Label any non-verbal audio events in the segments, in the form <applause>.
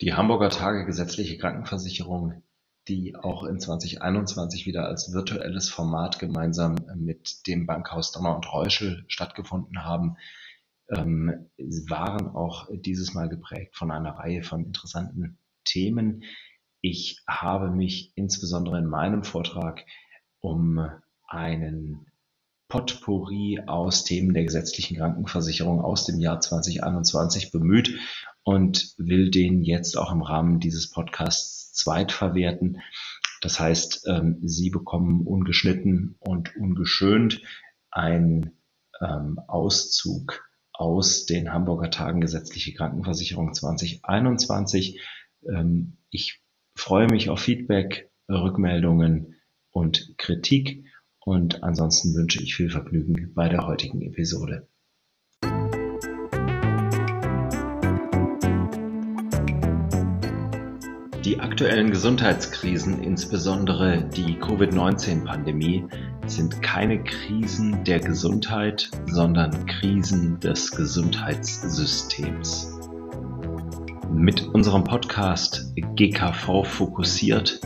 Die Hamburger Tage gesetzliche Krankenversicherung, die auch in 2021 wieder als virtuelles Format gemeinsam mit dem Bankhaus Donner und Reuschel stattgefunden haben, ähm, waren auch dieses Mal geprägt von einer Reihe von interessanten Themen. Ich habe mich insbesondere in meinem Vortrag um einen Potpourri aus Themen der gesetzlichen Krankenversicherung aus dem Jahr 2021 bemüht und will den jetzt auch im Rahmen dieses Podcasts zweitverwerten. Das heißt, ähm, Sie bekommen ungeschnitten und ungeschönt einen ähm, Auszug aus den Hamburger Tagen gesetzliche Krankenversicherung 2021. Ähm, ich freue mich auf Feedback, Rückmeldungen und Kritik und ansonsten wünsche ich viel Vergnügen bei der heutigen Episode. Die aktuellen Gesundheitskrisen, insbesondere die Covid-19-Pandemie, sind keine Krisen der Gesundheit, sondern Krisen des Gesundheitssystems. Mit unserem Podcast GKV fokussiert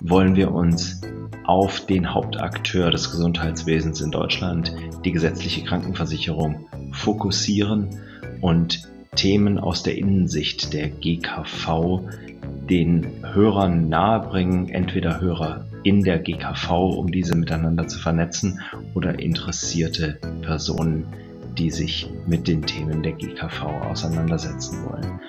wollen wir uns auf den Hauptakteur des Gesundheitswesens in Deutschland, die gesetzliche Krankenversicherung, fokussieren und Themen aus der Innensicht der GKV den Hörern nahebringen, entweder Hörer in der GKV, um diese miteinander zu vernetzen, oder interessierte Personen, die sich mit den Themen der GKV auseinandersetzen wollen.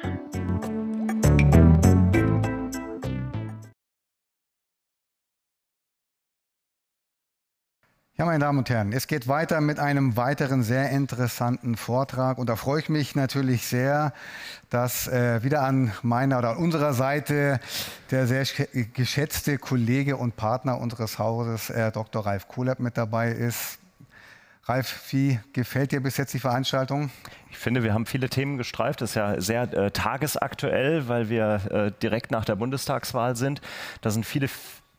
Ja, meine Damen und Herren, es geht weiter mit einem weiteren sehr interessanten Vortrag. Und da freue ich mich natürlich sehr, dass äh, wieder an meiner oder an unserer Seite der sehr geschätzte Kollege und Partner unseres Hauses, äh, Dr. Ralf Kohlab, mit dabei ist. Ralf, wie gefällt dir bis jetzt die Veranstaltung? Ich finde, wir haben viele Themen gestreift. Das ist ja sehr äh, tagesaktuell, weil wir äh, direkt nach der Bundestagswahl sind. Da sind viele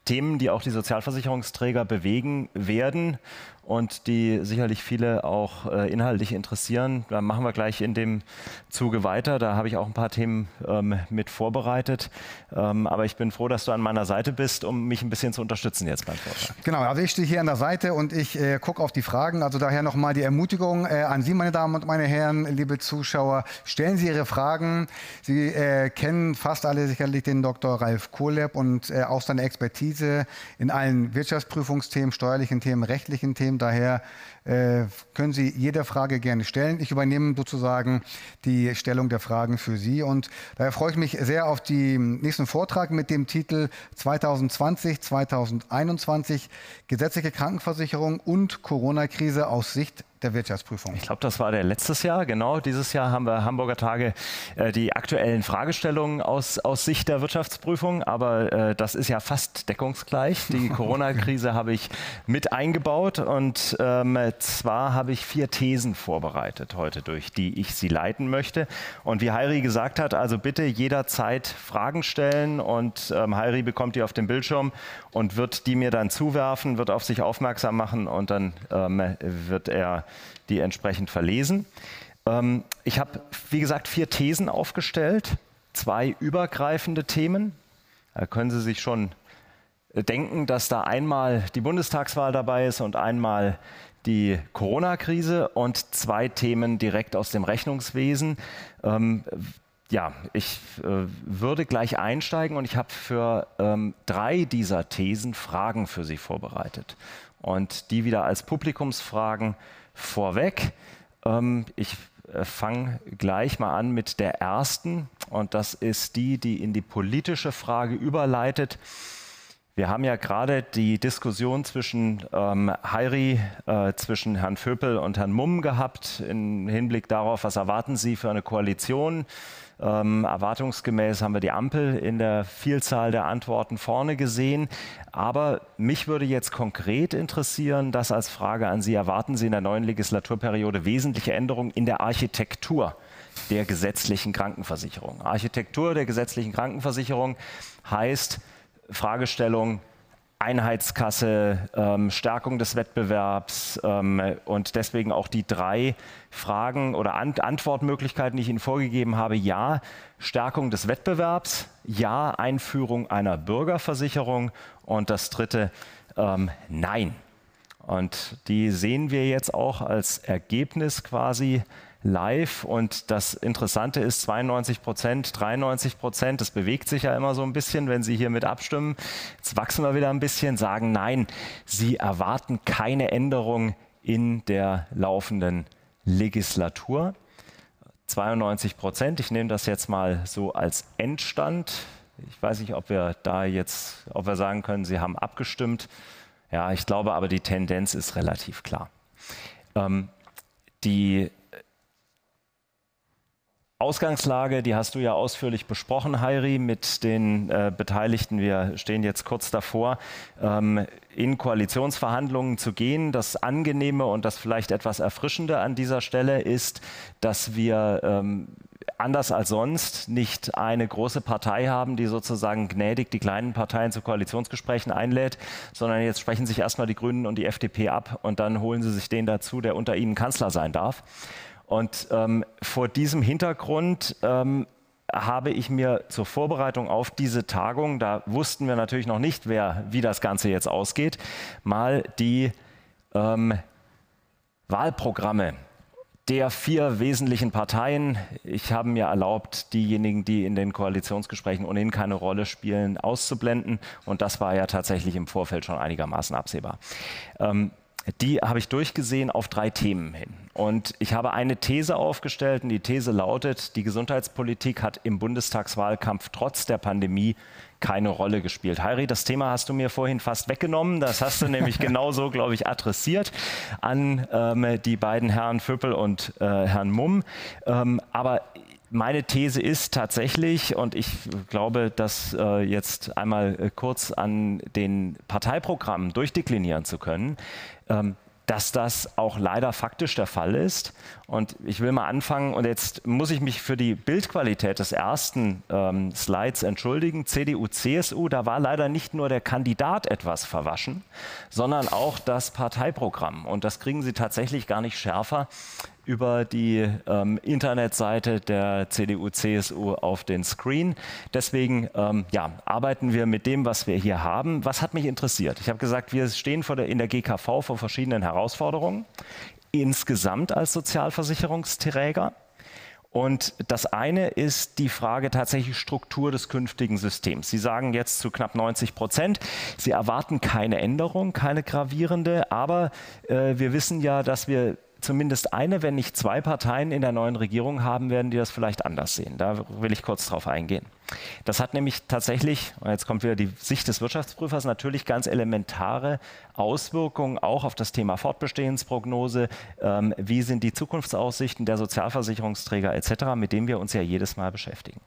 Themen, die auch die Sozialversicherungsträger bewegen werden und die sicherlich viele auch äh, inhaltlich interessieren. Da machen wir gleich in dem Zuge weiter. Da habe ich auch ein paar Themen ähm, mit vorbereitet. Ähm, aber ich bin froh, dass du an meiner Seite bist, um mich ein bisschen zu unterstützen jetzt beim Vortrag. Genau, also ich stehe hier an der Seite und ich äh, gucke auf die Fragen. Also daher nochmal die Ermutigung äh, an Sie, meine Damen und meine Herren, liebe Zuschauer. Stellen Sie Ihre Fragen. Sie äh, kennen fast alle sicherlich den Dr. Ralf Kohleb und äh, auch seine Expertise in allen Wirtschaftsprüfungsthemen, steuerlichen Themen, rechtlichen Themen. Daher äh, können Sie jede Frage gerne stellen. Ich übernehme sozusagen die Stellung der Fragen für Sie und daher freue ich mich sehr auf den nächsten Vortrag mit dem Titel 2020-2021 gesetzliche Krankenversicherung und Corona-Krise aus Sicht der Wirtschaftsprüfung. Ich glaube, das war der letztes Jahr. Genau, dieses Jahr haben wir Hamburger Tage äh, die aktuellen Fragestellungen aus, aus Sicht der Wirtschaftsprüfung. Aber äh, das ist ja fast deckungsgleich. Die <laughs> Corona-Krise habe ich mit eingebaut. Und ähm, zwar habe ich vier Thesen vorbereitet heute, durch die ich Sie leiten möchte. Und wie Heiri gesagt hat, also bitte jederzeit Fragen stellen. Und ähm, Heiri bekommt die auf dem Bildschirm und wird die mir dann zuwerfen, wird auf sich aufmerksam machen und dann ähm, wird er die entsprechend verlesen. Ähm, ich habe, wie gesagt, vier Thesen aufgestellt, zwei übergreifende Themen. Da können Sie sich schon denken, dass da einmal die Bundestagswahl dabei ist und einmal die Corona-Krise und zwei Themen direkt aus dem Rechnungswesen. Ähm, ja, ich äh, würde gleich einsteigen und ich habe für ähm, drei dieser Thesen Fragen für Sie vorbereitet. Und die wieder als Publikumsfragen vorweg. Ähm, ich äh, fange gleich mal an mit der ersten und das ist die, die in die politische Frage überleitet. Wir haben ja gerade die Diskussion zwischen ähm, Heiri, äh, zwischen Herrn Vöpel und Herrn Mumm gehabt, im Hinblick darauf, was erwarten Sie für eine Koalition ähm, erwartungsgemäß haben wir die Ampel in der Vielzahl der Antworten vorne gesehen. Aber mich würde jetzt konkret interessieren, das als Frage an Sie, erwarten Sie in der neuen Legislaturperiode wesentliche Änderungen in der Architektur der gesetzlichen Krankenversicherung? Architektur der gesetzlichen Krankenversicherung heißt Fragestellung Einheitskasse, ähm, Stärkung des Wettbewerbs ähm, und deswegen auch die drei Fragen oder Ant Antwortmöglichkeiten, die ich Ihnen vorgegeben habe. Ja, Stärkung des Wettbewerbs, ja, Einführung einer Bürgerversicherung und das dritte, ähm, nein. Und die sehen wir jetzt auch als Ergebnis quasi live. Und das Interessante ist 92 Prozent, 93 Prozent. Das bewegt sich ja immer so ein bisschen, wenn Sie hier mit abstimmen. Jetzt wachsen wir wieder ein bisschen, sagen nein, Sie erwarten keine Änderung in der laufenden Legislatur. 92 Prozent. Ich nehme das jetzt mal so als Endstand. Ich weiß nicht, ob wir da jetzt, ob wir sagen können, Sie haben abgestimmt. Ja, ich glaube aber, die Tendenz ist relativ klar. Ähm, die Ausgangslage, die hast du ja ausführlich besprochen, Heiri, mit den äh, Beteiligten. Wir stehen jetzt kurz davor, ähm, in Koalitionsverhandlungen zu gehen. Das Angenehme und das vielleicht etwas Erfrischende an dieser Stelle ist, dass wir ähm, anders als sonst nicht eine große Partei haben, die sozusagen gnädig die kleinen Parteien zu Koalitionsgesprächen einlädt, sondern jetzt sprechen sich erstmal die Grünen und die FDP ab und dann holen sie sich den dazu, der unter ihnen Kanzler sein darf. Und ähm, vor diesem Hintergrund ähm, habe ich mir zur Vorbereitung auf diese Tagung, da wussten wir natürlich noch nicht, wer, wie das Ganze jetzt ausgeht, mal die ähm, Wahlprogramme der vier wesentlichen Parteien. Ich habe mir erlaubt, diejenigen, die in den Koalitionsgesprächen ohnehin keine Rolle spielen, auszublenden. Und das war ja tatsächlich im Vorfeld schon einigermaßen absehbar. Ähm, die habe ich durchgesehen auf drei Themen hin. Und ich habe eine These aufgestellt und die These lautet, die Gesundheitspolitik hat im Bundestagswahlkampf trotz der Pandemie keine Rolle gespielt. Heiri, das Thema hast du mir vorhin fast weggenommen. Das hast du nämlich <laughs> genauso, glaube ich, adressiert an ähm, die beiden Herren Föppel und äh, Herrn Mumm. Ähm, aber meine These ist tatsächlich, und ich glaube, das äh, jetzt einmal äh, kurz an den Parteiprogrammen durchdeklinieren zu können, ähm, dass das auch leider faktisch der Fall ist. Und ich will mal anfangen, und jetzt muss ich mich für die Bildqualität des ersten ähm, Slides entschuldigen. CDU, CSU, da war leider nicht nur der Kandidat etwas verwaschen, sondern auch das Parteiprogramm. Und das kriegen Sie tatsächlich gar nicht schärfer, über die ähm, Internetseite der CDU-CSU auf den Screen. Deswegen ähm, ja, arbeiten wir mit dem, was wir hier haben. Was hat mich interessiert? Ich habe gesagt, wir stehen der, in der GKV vor verschiedenen Herausforderungen, insgesamt als Sozialversicherungsträger. Und das eine ist die Frage tatsächlich Struktur des künftigen Systems. Sie sagen jetzt zu knapp 90 Prozent, Sie erwarten keine Änderung, keine gravierende, aber äh, wir wissen ja, dass wir zumindest eine, wenn nicht zwei Parteien in der neuen Regierung haben werden, die das vielleicht anders sehen. Da will ich kurz drauf eingehen. Das hat nämlich tatsächlich, jetzt kommt wieder die Sicht des Wirtschaftsprüfers, natürlich ganz elementare Auswirkungen auch auf das Thema Fortbestehensprognose. Ähm, wie sind die Zukunftsaussichten der Sozialversicherungsträger etc., mit dem wir uns ja jedes Mal beschäftigen.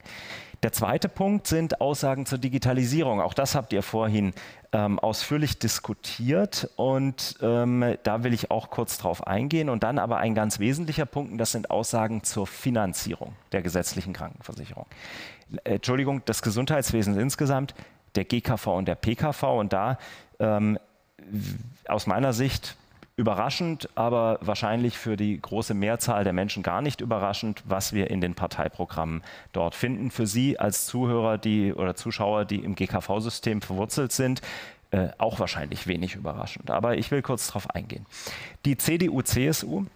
Der zweite Punkt sind Aussagen zur Digitalisierung. Auch das habt ihr vorhin ähm, ausführlich diskutiert und ähm, da will ich auch kurz drauf eingehen. Und dann aber ein ganz wesentlicher Punkt, und das sind Aussagen zur Finanzierung der gesetzlichen Krankenversicherung. Äh, Entschuldigung, des Gesundheitswesens insgesamt, der GKV und der PKV. Und da ähm, aus meiner Sicht überraschend, aber wahrscheinlich für die große Mehrzahl der Menschen gar nicht überraschend, was wir in den Parteiprogrammen dort finden. Für Sie als Zuhörer die, oder Zuschauer, die im GKV-System verwurzelt sind, äh, auch wahrscheinlich wenig überraschend. Aber ich will kurz darauf eingehen. Die CDU-CSU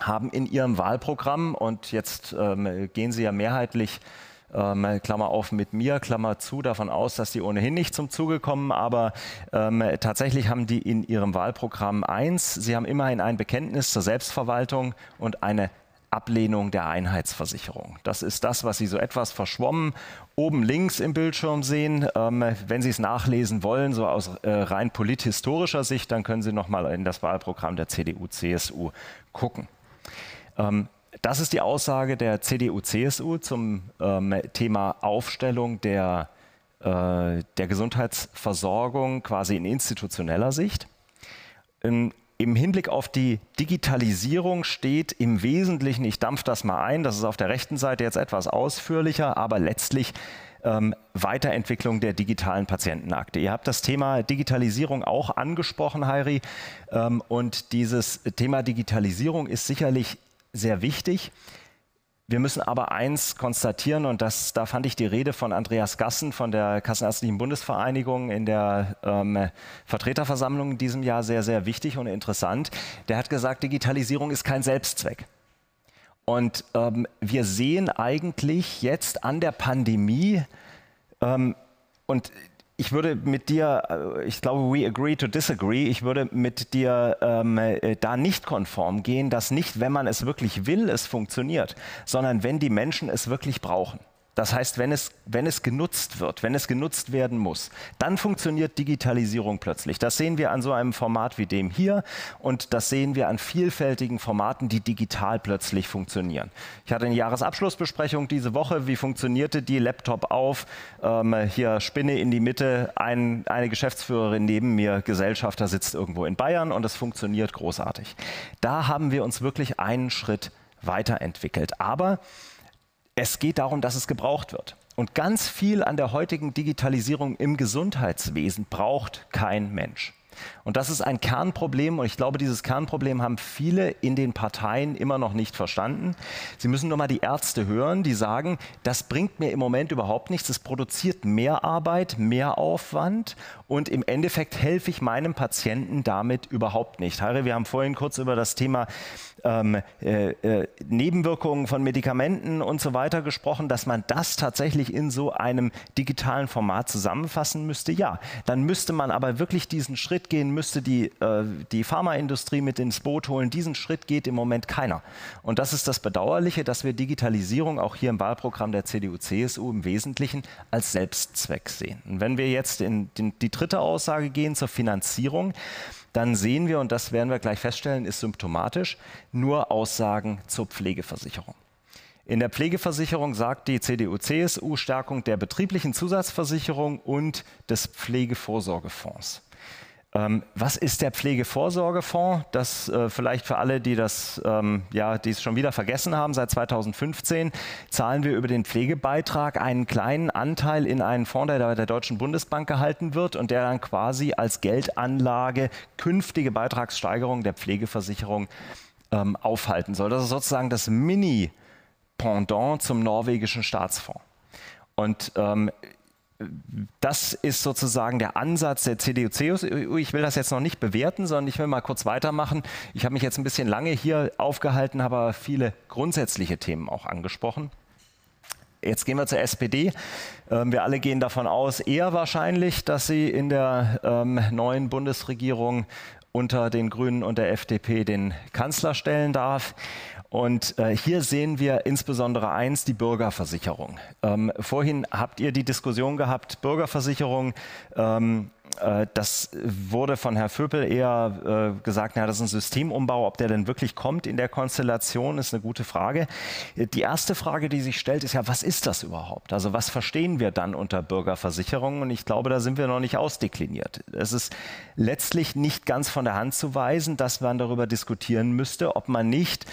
haben in ihrem Wahlprogramm, und jetzt ähm, gehen sie ja mehrheitlich ähm, Klammer auf mit mir, Klammer zu, davon aus, dass die ohnehin nicht zum Zuge kommen, aber ähm, tatsächlich haben die in ihrem Wahlprogramm eins, sie haben immerhin ein Bekenntnis zur Selbstverwaltung und eine Ablehnung der Einheitsversicherung. Das ist das, was Sie so etwas verschwommen oben links im Bildschirm sehen. Ähm, wenn Sie es nachlesen wollen, so aus äh, rein polithistorischer Sicht, dann können Sie noch mal in das Wahlprogramm der CDU-CSU gucken. Ähm, das ist die Aussage der CDU-CSU zum ähm, Thema Aufstellung der, äh, der Gesundheitsversorgung quasi in institutioneller Sicht. In im Hinblick auf die Digitalisierung steht im Wesentlichen, ich dampfe das mal ein, das ist auf der rechten Seite jetzt etwas ausführlicher, aber letztlich ähm, Weiterentwicklung der digitalen Patientenakte. Ihr habt das Thema Digitalisierung auch angesprochen, Heiri, ähm, und dieses Thema Digitalisierung ist sicherlich sehr wichtig. Wir müssen aber eins konstatieren, und das, da fand ich die Rede von Andreas Gassen von der Kassenärztlichen Bundesvereinigung in der ähm, Vertreterversammlung in diesem Jahr sehr, sehr wichtig und interessant. Der hat gesagt, Digitalisierung ist kein Selbstzweck. Und ähm, wir sehen eigentlich jetzt an der Pandemie, ähm, und ich würde mit dir, äh, ich glaube, we agree to disagree, ich würde mit dir ähm, äh, da nicht konform gehen, dass nicht, wenn man es wirklich will, es funktioniert, sondern wenn die Menschen es wirklich brauchen. Das heißt, wenn es, wenn es genutzt wird, wenn es genutzt werden muss, dann funktioniert Digitalisierung plötzlich. Das sehen wir an so einem Format wie dem hier und das sehen wir an vielfältigen Formaten, die digital plötzlich funktionieren. Ich hatte eine Jahresabschlussbesprechung diese Woche. Wie funktionierte die Laptop auf? Ähm, hier Spinne in die Mitte, ein, eine Geschäftsführerin neben mir, Gesellschafter sitzt irgendwo in Bayern und es funktioniert großartig. Da haben wir uns wirklich einen Schritt weiterentwickelt. Aber es geht darum, dass es gebraucht wird. Und ganz viel an der heutigen Digitalisierung im Gesundheitswesen braucht kein Mensch. Und das ist ein Kernproblem und ich glaube, dieses Kernproblem haben viele in den Parteien immer noch nicht verstanden. Sie müssen nur mal die Ärzte hören, die sagen, das bringt mir im Moment überhaupt nichts, es produziert mehr Arbeit, mehr Aufwand und im Endeffekt helfe ich meinem Patienten damit überhaupt nicht. Harry, wir haben vorhin kurz über das Thema ähm, äh, äh, Nebenwirkungen von Medikamenten und so weiter gesprochen, dass man das tatsächlich in so einem digitalen Format zusammenfassen müsste. Ja, dann müsste man aber wirklich diesen Schritt gehen, müsste die, äh, die Pharmaindustrie mit ins Boot holen. Diesen Schritt geht im Moment keiner. Und das ist das Bedauerliche, dass wir Digitalisierung auch hier im Wahlprogramm der CDU-CSU im Wesentlichen als Selbstzweck sehen. Und wenn wir jetzt in die dritte Aussage gehen zur Finanzierung, dann sehen wir, und das werden wir gleich feststellen, ist symptomatisch, nur Aussagen zur Pflegeversicherung. In der Pflegeversicherung sagt die CDU-CSU Stärkung der betrieblichen Zusatzversicherung und des Pflegevorsorgefonds. Ähm, was ist der Pflegevorsorgefonds? Das äh, vielleicht für alle, die das, ähm, ja, die es schon wieder vergessen haben. Seit 2015 zahlen wir über den Pflegebeitrag einen kleinen Anteil in einen Fonds, der bei der Deutschen Bundesbank gehalten wird und der dann quasi als Geldanlage künftige Beitragssteigerung der Pflegeversicherung ähm, aufhalten soll. Das ist sozusagen das Mini-Pendant zum norwegischen Staatsfonds. Und ähm, das ist sozusagen der Ansatz der CDU-CSU. Ich will das jetzt noch nicht bewerten, sondern ich will mal kurz weitermachen. Ich habe mich jetzt ein bisschen lange hier aufgehalten, habe viele grundsätzliche Themen auch angesprochen. Jetzt gehen wir zur SPD. Ähm, wir alle gehen davon aus, eher wahrscheinlich, dass sie in der ähm, neuen Bundesregierung unter den Grünen und der FDP den Kanzler stellen darf. Und äh, hier sehen wir insbesondere eins, die Bürgerversicherung. Ähm, vorhin habt ihr die Diskussion gehabt, Bürgerversicherung. Ähm, äh, das wurde von Herrn Vöpel eher äh, gesagt, na, das ist ein Systemumbau. Ob der denn wirklich kommt in der Konstellation, ist eine gute Frage. Die erste Frage, die sich stellt, ist ja, was ist das überhaupt? Also was verstehen wir dann unter Bürgerversicherung? Und ich glaube, da sind wir noch nicht ausdekliniert. Es ist letztlich nicht ganz von der Hand zu weisen, dass man darüber diskutieren müsste, ob man nicht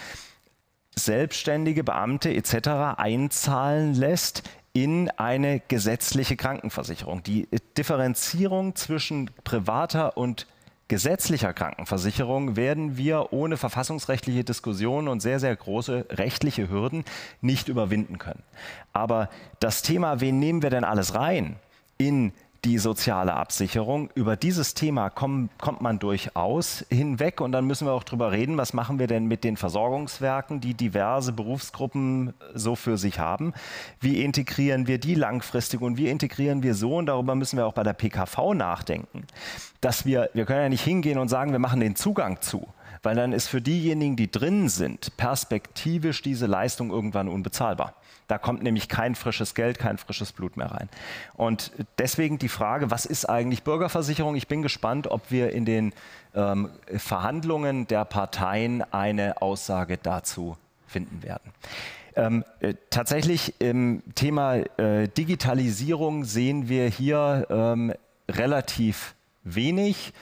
selbstständige Beamte etc. einzahlen lässt in eine gesetzliche Krankenversicherung. Die Differenzierung zwischen privater und gesetzlicher Krankenversicherung werden wir ohne verfassungsrechtliche Diskussionen und sehr, sehr große rechtliche Hürden nicht überwinden können. Aber das Thema, wen nehmen wir denn alles rein in die soziale Absicherung. Über dieses Thema komm, kommt man durchaus hinweg und dann müssen wir auch darüber reden, was machen wir denn mit den Versorgungswerken, die diverse Berufsgruppen so für sich haben. Wie integrieren wir die langfristig und wie integrieren wir so, und darüber müssen wir auch bei der PKV nachdenken, dass wir, wir können ja nicht hingehen und sagen, wir machen den Zugang zu weil dann ist für diejenigen, die drin sind, perspektivisch diese Leistung irgendwann unbezahlbar. Da kommt nämlich kein frisches Geld, kein frisches Blut mehr rein. Und deswegen die Frage, was ist eigentlich Bürgerversicherung? Ich bin gespannt, ob wir in den ähm, Verhandlungen der Parteien eine Aussage dazu finden werden. Ähm, äh, tatsächlich im Thema äh, Digitalisierung sehen wir hier ähm, relativ wenig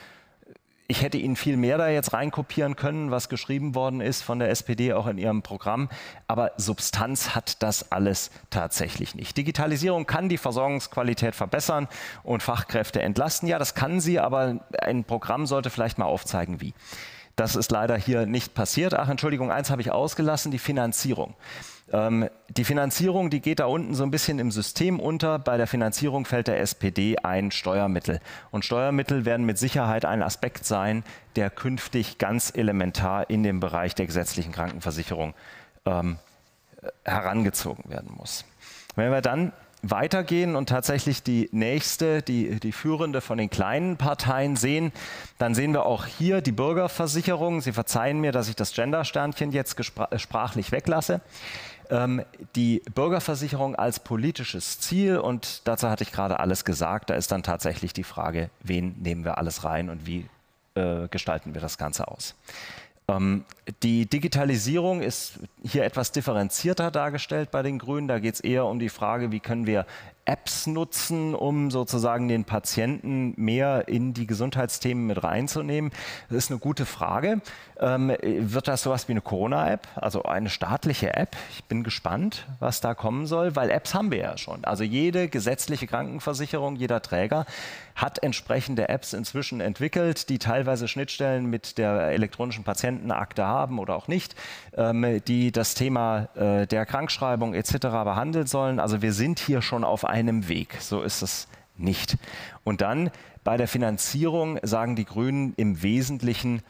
ich hätte Ihnen viel mehr da jetzt reinkopieren können, was geschrieben worden ist von der SPD auch in ihrem Programm. Aber Substanz hat das alles tatsächlich nicht. Digitalisierung kann die Versorgungsqualität verbessern und Fachkräfte entlasten. Ja, das kann sie, aber ein Programm sollte vielleicht mal aufzeigen, wie. Das ist leider hier nicht passiert. Ach, Entschuldigung, eins habe ich ausgelassen, die Finanzierung. Ähm, die Finanzierung, die geht da unten so ein bisschen im System unter. Bei der Finanzierung fällt der SPD ein Steuermittel. Und Steuermittel werden mit Sicherheit ein Aspekt sein, der künftig ganz elementar in dem Bereich der gesetzlichen Krankenversicherung ähm, herangezogen werden muss. Wenn wir dann weitergehen und tatsächlich die nächste, die, die führende von den kleinen Parteien sehen, dann sehen wir auch hier die Bürgerversicherung. Sie verzeihen mir, dass ich das Gender-Sternchen jetzt sprachlich weglasse ähm, die Bürgerversicherung als politisches Ziel und dazu hatte ich gerade alles gesagt. Da ist dann tatsächlich die Frage, wen nehmen wir alles rein und wie äh, gestalten wir das Ganze aus. Ähm, die Digitalisierung ist hier etwas differenzierter dargestellt bei den Grünen. Da geht es eher um die Frage, wie können wir Apps nutzen, um sozusagen den Patienten mehr in die Gesundheitsthemen mit reinzunehmen? Das ist eine gute Frage. Ähm, wird das sowas wie eine Corona-App, also eine staatliche App? Ich bin gespannt, was da kommen soll, weil Apps haben wir ja schon. Also jede gesetzliche Krankenversicherung, jeder Träger hat entsprechende Apps inzwischen entwickelt, die teilweise Schnittstellen mit der elektronischen Patientenakte haben oder auch nicht, ähm, die das Thema äh, der Krankschreibung etc. behandeln sollen. Also wir sind hier schon auf einem Weg. So ist es nicht. Und dann bei der Finanzierung sagen die Grünen im Wesentlichen,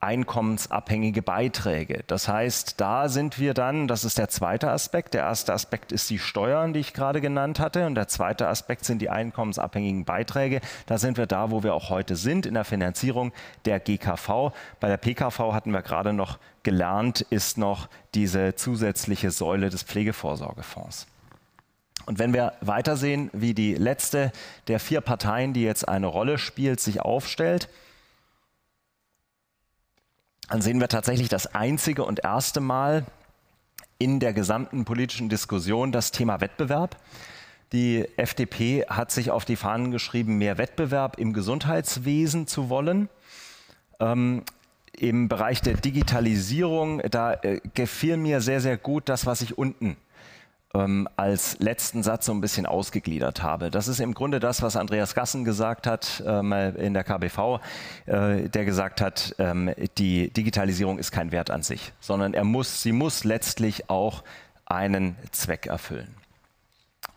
einkommensabhängige Beiträge. Das heißt, da sind wir dann, das ist der zweite Aspekt. Der erste Aspekt ist die Steuern, die ich gerade genannt hatte. Und der zweite Aspekt sind die einkommensabhängigen Beiträge. Da sind wir da, wo wir auch heute sind, in der Finanzierung der GKV. Bei der PKV hatten wir gerade noch gelernt, ist noch diese zusätzliche Säule des Pflegevorsorgefonds. Und wenn wir weitersehen, wie die letzte der vier Parteien, die jetzt eine Rolle spielt, sich aufstellt, dann sehen wir tatsächlich das einzige und erste Mal in der gesamten politischen Diskussion das Thema Wettbewerb. Die FDP hat sich auf die Fahnen geschrieben, mehr Wettbewerb im Gesundheitswesen zu wollen. Ähm, Im Bereich der Digitalisierung, da äh, gefiel mir sehr, sehr gut das, was ich unten ähm, als letzten Satz so ein bisschen ausgegliedert habe. Das ist im Grunde das, was Andreas Gassen gesagt hat ähm, in der KBV, äh, der gesagt hat, ähm, die Digitalisierung ist kein Wert an sich, sondern er muss, sie muss letztlich auch einen Zweck erfüllen.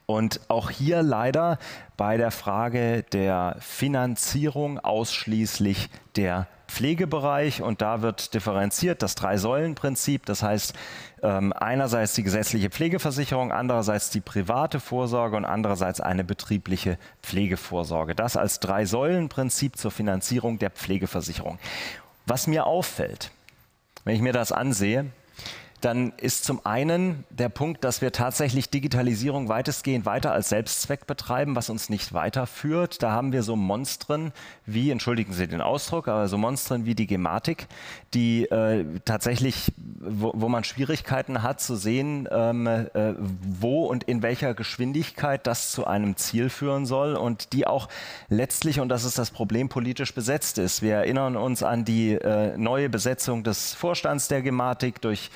Und auch hier leider bei der Frage der Finanzierung ausschließlich der Pflegebereich und da wird differenziert das Drei-Säulen-Prinzip. Das heißt, ähm, einerseits die gesetzliche Pflegeversicherung, andererseits die private Vorsorge und andererseits eine betriebliche Pflegevorsorge. Das als Drei-Säulen-Prinzip zur Finanzierung der Pflegeversicherung. Was mir auffällt, wenn ich mir das ansehe, dann ist zum einen der Punkt, dass wir tatsächlich Digitalisierung weitestgehend weiter als Selbstzweck betreiben, was uns nicht weiterführt. Da haben wir so Monstren wie, entschuldigen Sie den Ausdruck, aber so Monstren wie die Gematik, die äh, tatsächlich, wo, wo, man Schwierigkeiten hat zu sehen, ähm, äh, wo und in welcher Geschwindigkeit das zu einem Ziel führen soll und die auch letztlich, und das ist das Problem, politisch besetzt ist. Wir erinnern uns an die äh, neue Besetzung des Vorstands der Gematik durch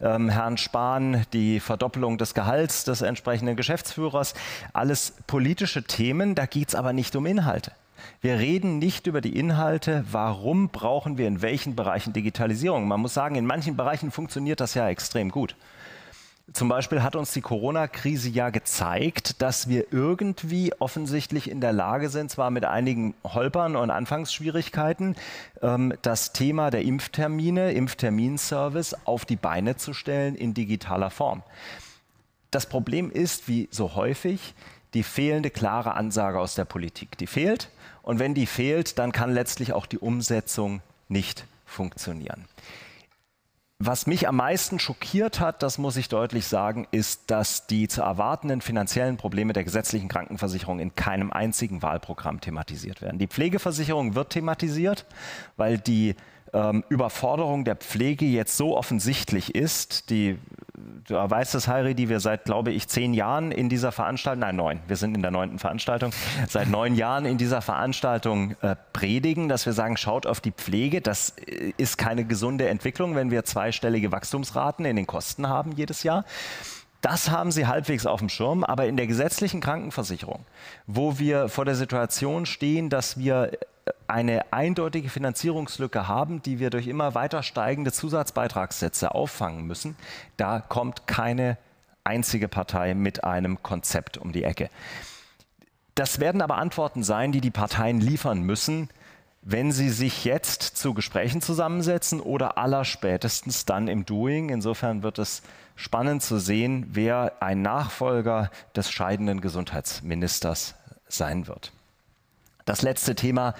ähm, Herrn Spahn, die Verdoppelung des Gehalts des entsprechenden Geschäftsführers. Alles politische Themen, da geht es aber nicht um Inhalte. Wir reden nicht über die Inhalte, warum brauchen wir in welchen Bereichen Digitalisierung. Man muss sagen, in manchen Bereichen funktioniert das ja extrem gut. Zum Beispiel hat uns die Corona-Krise ja gezeigt, dass wir irgendwie offensichtlich in der Lage sind, zwar mit einigen Holpern und Anfangsschwierigkeiten, ähm, das Thema der Impftermine, Impfterminservice auf die Beine zu stellen in digitaler Form. Das Problem ist, wie so häufig, die fehlende klare Ansage aus der Politik. Die fehlt und wenn die fehlt, dann kann letztlich auch die Umsetzung nicht funktionieren. Was mich am meisten schockiert hat, das muss ich deutlich sagen, ist, dass die zu erwartenden finanziellen Probleme der gesetzlichen Krankenversicherung in keinem einzigen Wahlprogramm thematisiert werden. Die Pflegeversicherung wird thematisiert, weil die ähm, Überforderung der Pflege jetzt so offensichtlich ist, die du weißt es, Heiri, die wir seit, glaube ich, zehn Jahren in dieser Veranstaltung, nein, neun, wir sind in der neunten Veranstaltung, seit neun Jahren in dieser Veranstaltung äh, predigen, dass wir sagen, schaut auf die Pflege. Das äh, ist keine gesunde Entwicklung, wenn wir zweistellige Wachstumsraten in den Kosten haben jedes Jahr. Das haben sie halbwegs auf dem Schirm, aber in der gesetzlichen Krankenversicherung, wo wir vor der Situation stehen, dass wir eine eindeutige Finanzierungslücke haben, die wir durch immer weiter steigende Zusatzbeitragssätze auffangen müssen, da kommt keine einzige Partei mit einem Konzept um die Ecke. Das werden aber Antworten sein, die die Parteien liefern müssen, wenn sie sich jetzt zu Gesprächen zusammensetzen oder allerspätestens dann im Doing. Insofern wird es spannend zu sehen, wer ein Nachfolger des scheidenden Gesundheitsministers sein wird. Das letzte Thema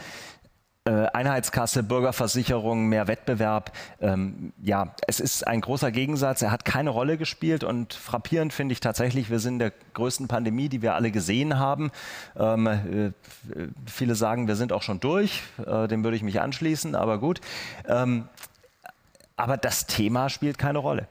äh, Einheitskasse, Bürgerversicherung, mehr Wettbewerb. Ähm, ja, es ist ein großer Gegensatz. Er hat keine Rolle gespielt und frappierend finde ich tatsächlich, wir sind in der größten Pandemie, die wir alle gesehen haben. Ähm, äh, viele sagen, wir sind auch schon durch. Äh, dem würde ich mich anschließen, aber gut. Ähm, aber das Thema spielt keine Rolle.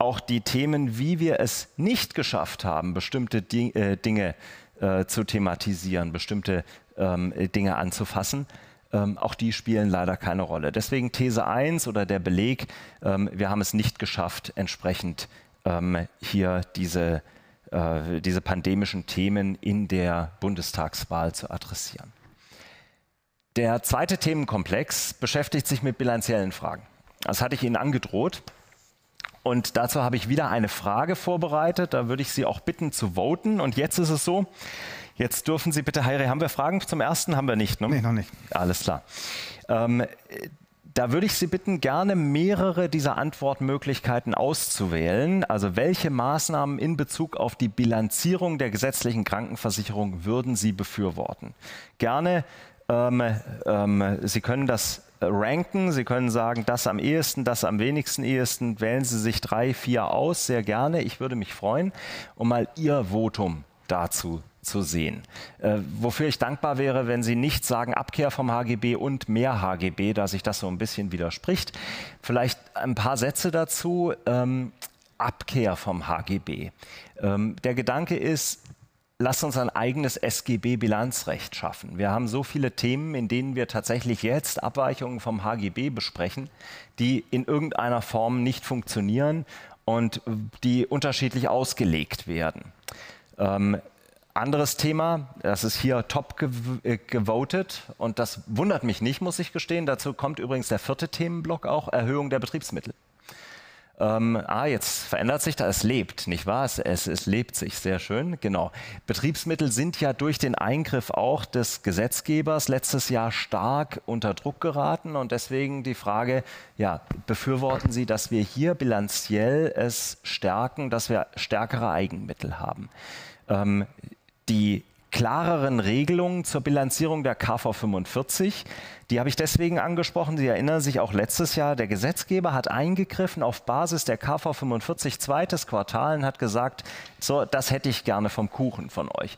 Auch die Themen, wie wir es nicht geschafft haben, bestimmte Di äh, Dinge äh, zu thematisieren, bestimmte ähm, Dinge anzufassen, ähm, auch die spielen leider keine Rolle. Deswegen These 1 oder der Beleg, ähm, wir haben es nicht geschafft, entsprechend ähm, hier diese, äh, diese pandemischen Themen in der Bundestagswahl zu adressieren. Der zweite Themenkomplex beschäftigt sich mit bilanziellen Fragen. Das hatte ich Ihnen angedroht. Und dazu habe ich wieder eine Frage vorbereitet. Da würde ich Sie auch bitten zu voten. Und jetzt ist es so, Jetzt dürfen Sie bitte, Heire, haben wir Fragen zum ersten? Haben wir nicht, ne? Nee, noch nicht. Alles klar. Ähm, da würde ich Sie bitten, gerne mehrere dieser Antwortmöglichkeiten auszuwählen. Also welche Maßnahmen in Bezug auf die Bilanzierung der gesetzlichen Krankenversicherung würden Sie befürworten? Gerne, ähm, ähm, Sie können das ranken. Sie können sagen, das am ehesten, das am wenigsten ehesten. Wählen Sie sich drei, vier aus, sehr gerne. Ich würde mich freuen, um mal Ihr Votum dazu zu sehen. Äh, wofür ich dankbar wäre, wenn Sie nicht sagen Abkehr vom HGB und mehr HGB, da sich das so ein bisschen widerspricht. Vielleicht ein paar Sätze dazu. Ähm, Abkehr vom HGB. Ähm, der Gedanke ist, lasst uns ein eigenes SGB-Bilanzrecht schaffen. Wir haben so viele Themen, in denen wir tatsächlich jetzt Abweichungen vom HGB besprechen, die in irgendeiner Form nicht funktionieren und die unterschiedlich ausgelegt werden. Ähm, anderes Thema, das ist hier top äh, gewotet und das wundert mich nicht, muss ich gestehen. Dazu kommt übrigens der vierte Themenblock auch, Erhöhung der Betriebsmittel. Ähm, ah, jetzt verändert sich das. Es lebt, nicht wahr? Es, es, es, lebt sich sehr schön. Genau. Betriebsmittel sind ja durch den Eingriff auch des Gesetzgebers letztes Jahr stark unter Druck geraten und deswegen die Frage: Ja, befürworten Sie, dass wir hier bilanziell es stärken, dass wir stärkere Eigenmittel haben? Ähm, die klareren Regelungen zur Bilanzierung der KV 45. Die habe ich deswegen angesprochen. Sie erinnern sich auch letztes Jahr, der Gesetzgeber hat eingegriffen auf Basis der KV 45 zweites Quartal und hat gesagt, so, das hätte ich gerne vom Kuchen von euch.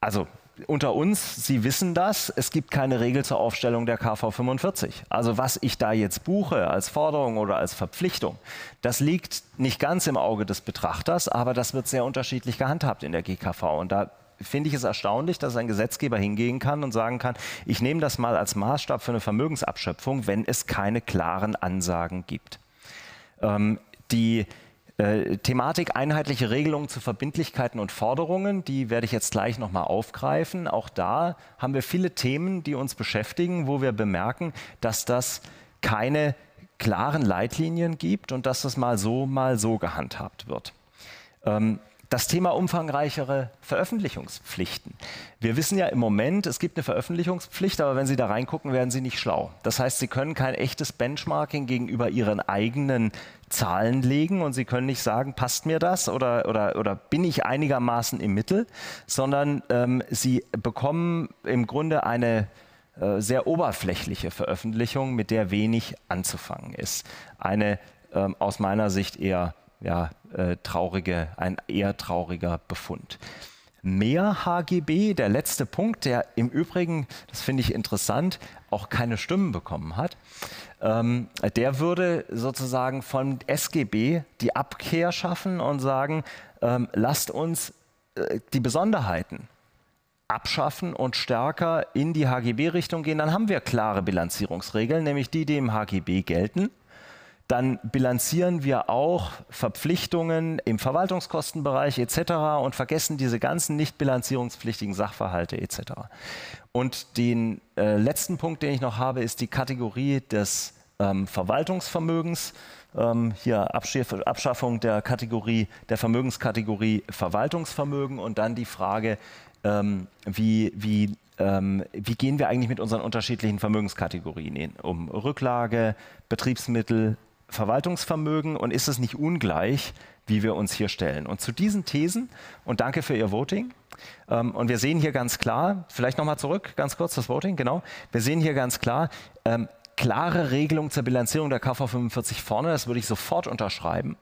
Also unter uns, Sie wissen das, es gibt keine Regel zur Aufstellung der KV 45. Also was ich da jetzt buche als Forderung oder als Verpflichtung, das liegt nicht ganz im Auge des Betrachters, aber das wird sehr unterschiedlich gehandhabt in der GKV. Und da finde ich es erstaunlich, dass ein Gesetzgeber hingehen kann und sagen kann, ich nehme das mal als Maßstab für eine Vermögensabschöpfung, wenn es keine klaren Ansagen gibt. Ähm, die äh, Thematik einheitliche Regelungen zu Verbindlichkeiten und Forderungen, die werde ich jetzt gleich nochmal aufgreifen. Auch da haben wir viele Themen, die uns beschäftigen, wo wir bemerken, dass das keine klaren Leitlinien gibt und dass das mal so, mal so gehandhabt wird. Ähm, das Thema umfangreichere Veröffentlichungspflichten. Wir wissen ja im Moment, es gibt eine Veröffentlichungspflicht, aber wenn Sie da reingucken, werden Sie nicht schlau. Das heißt, Sie können kein echtes Benchmarking gegenüber Ihren eigenen Zahlen legen und Sie können nicht sagen, passt mir das oder, oder, oder bin ich einigermaßen im Mittel, sondern ähm, Sie bekommen im Grunde eine äh, sehr oberflächliche Veröffentlichung, mit der wenig anzufangen ist. Eine ähm, aus meiner Sicht eher ja, äh, traurige, ein eher trauriger Befund. mehr HGB, der letzte Punkt, der im Übrigen, das finde ich interessant, auch keine Stimmen bekommen hat, ähm, der würde sozusagen von SGB die Abkehr schaffen und sagen, ähm, lasst uns äh, die Besonderheiten abschaffen und stärker in die HGB-Richtung gehen, dann haben wir klare Bilanzierungsregeln, nämlich die, die im HGB gelten dann bilanzieren wir auch Verpflichtungen im Verwaltungskostenbereich etc. und vergessen diese ganzen nicht bilanzierungspflichtigen Sachverhalte etc. Und den äh, letzten Punkt, den ich noch habe, ist die Kategorie des ähm, Verwaltungsvermögens. Ähm, hier Abschaffung der Kategorie, der Vermögenskategorie Verwaltungsvermögen und dann die Frage, ähm, wie, wie ähm, wie gehen wir eigentlich mit unseren unterschiedlichen Vermögenskategorien um? Rücklage, Betriebsmittel, Verwaltungsvermögen und ist es nicht ungleich, wie wir uns hier stellen? Und zu diesen Thesen, und danke für Ihr Voting, ähm, und wir sehen hier ganz klar, vielleicht nochmal zurück, ganz kurz das Voting, genau, wir sehen hier ganz klar, ähm, klare Regelung zur Bilanzierung der KV 45 vorne, das würde ich sofort unterschreiben.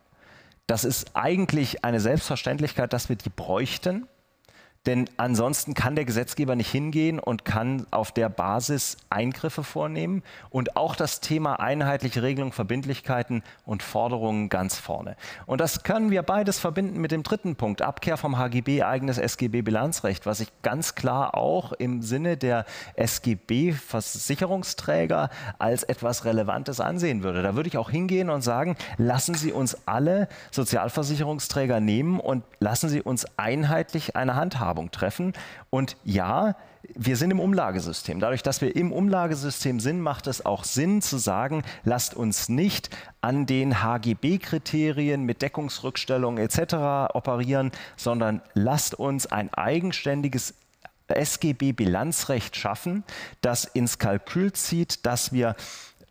Das ist eigentlich eine Selbstverständlichkeit, dass wir die bräuchten. Denn ansonsten kann der Gesetzgeber nicht hingehen und kann auf der Basis Eingriffe vornehmen und auch das Thema einheitliche Regelung, Verbindlichkeiten und Forderungen ganz vorne. Und das können wir beides verbinden mit dem dritten Punkt, Abkehr vom HGB, eigenes SGB-Bilanzrecht, was ich ganz klar auch im Sinne der SGB-Versicherungsträger als etwas Relevantes ansehen würde. Da würde ich auch hingehen und sagen, lassen Sie uns alle Sozialversicherungsträger nehmen und lassen Sie uns einheitlich eine Hand haben. Handhabung treffen. Und ja, wir sind im Umlagesystem. Dadurch, dass wir im Umlagesystem sind, macht es auch Sinn zu sagen, lasst uns nicht an den HGB-Kriterien mit Deckungsrückstellung etc. operieren, sondern lasst uns ein eigenständiges SGB-Bilanzrecht schaffen, das ins Kalkül zieht, dass wir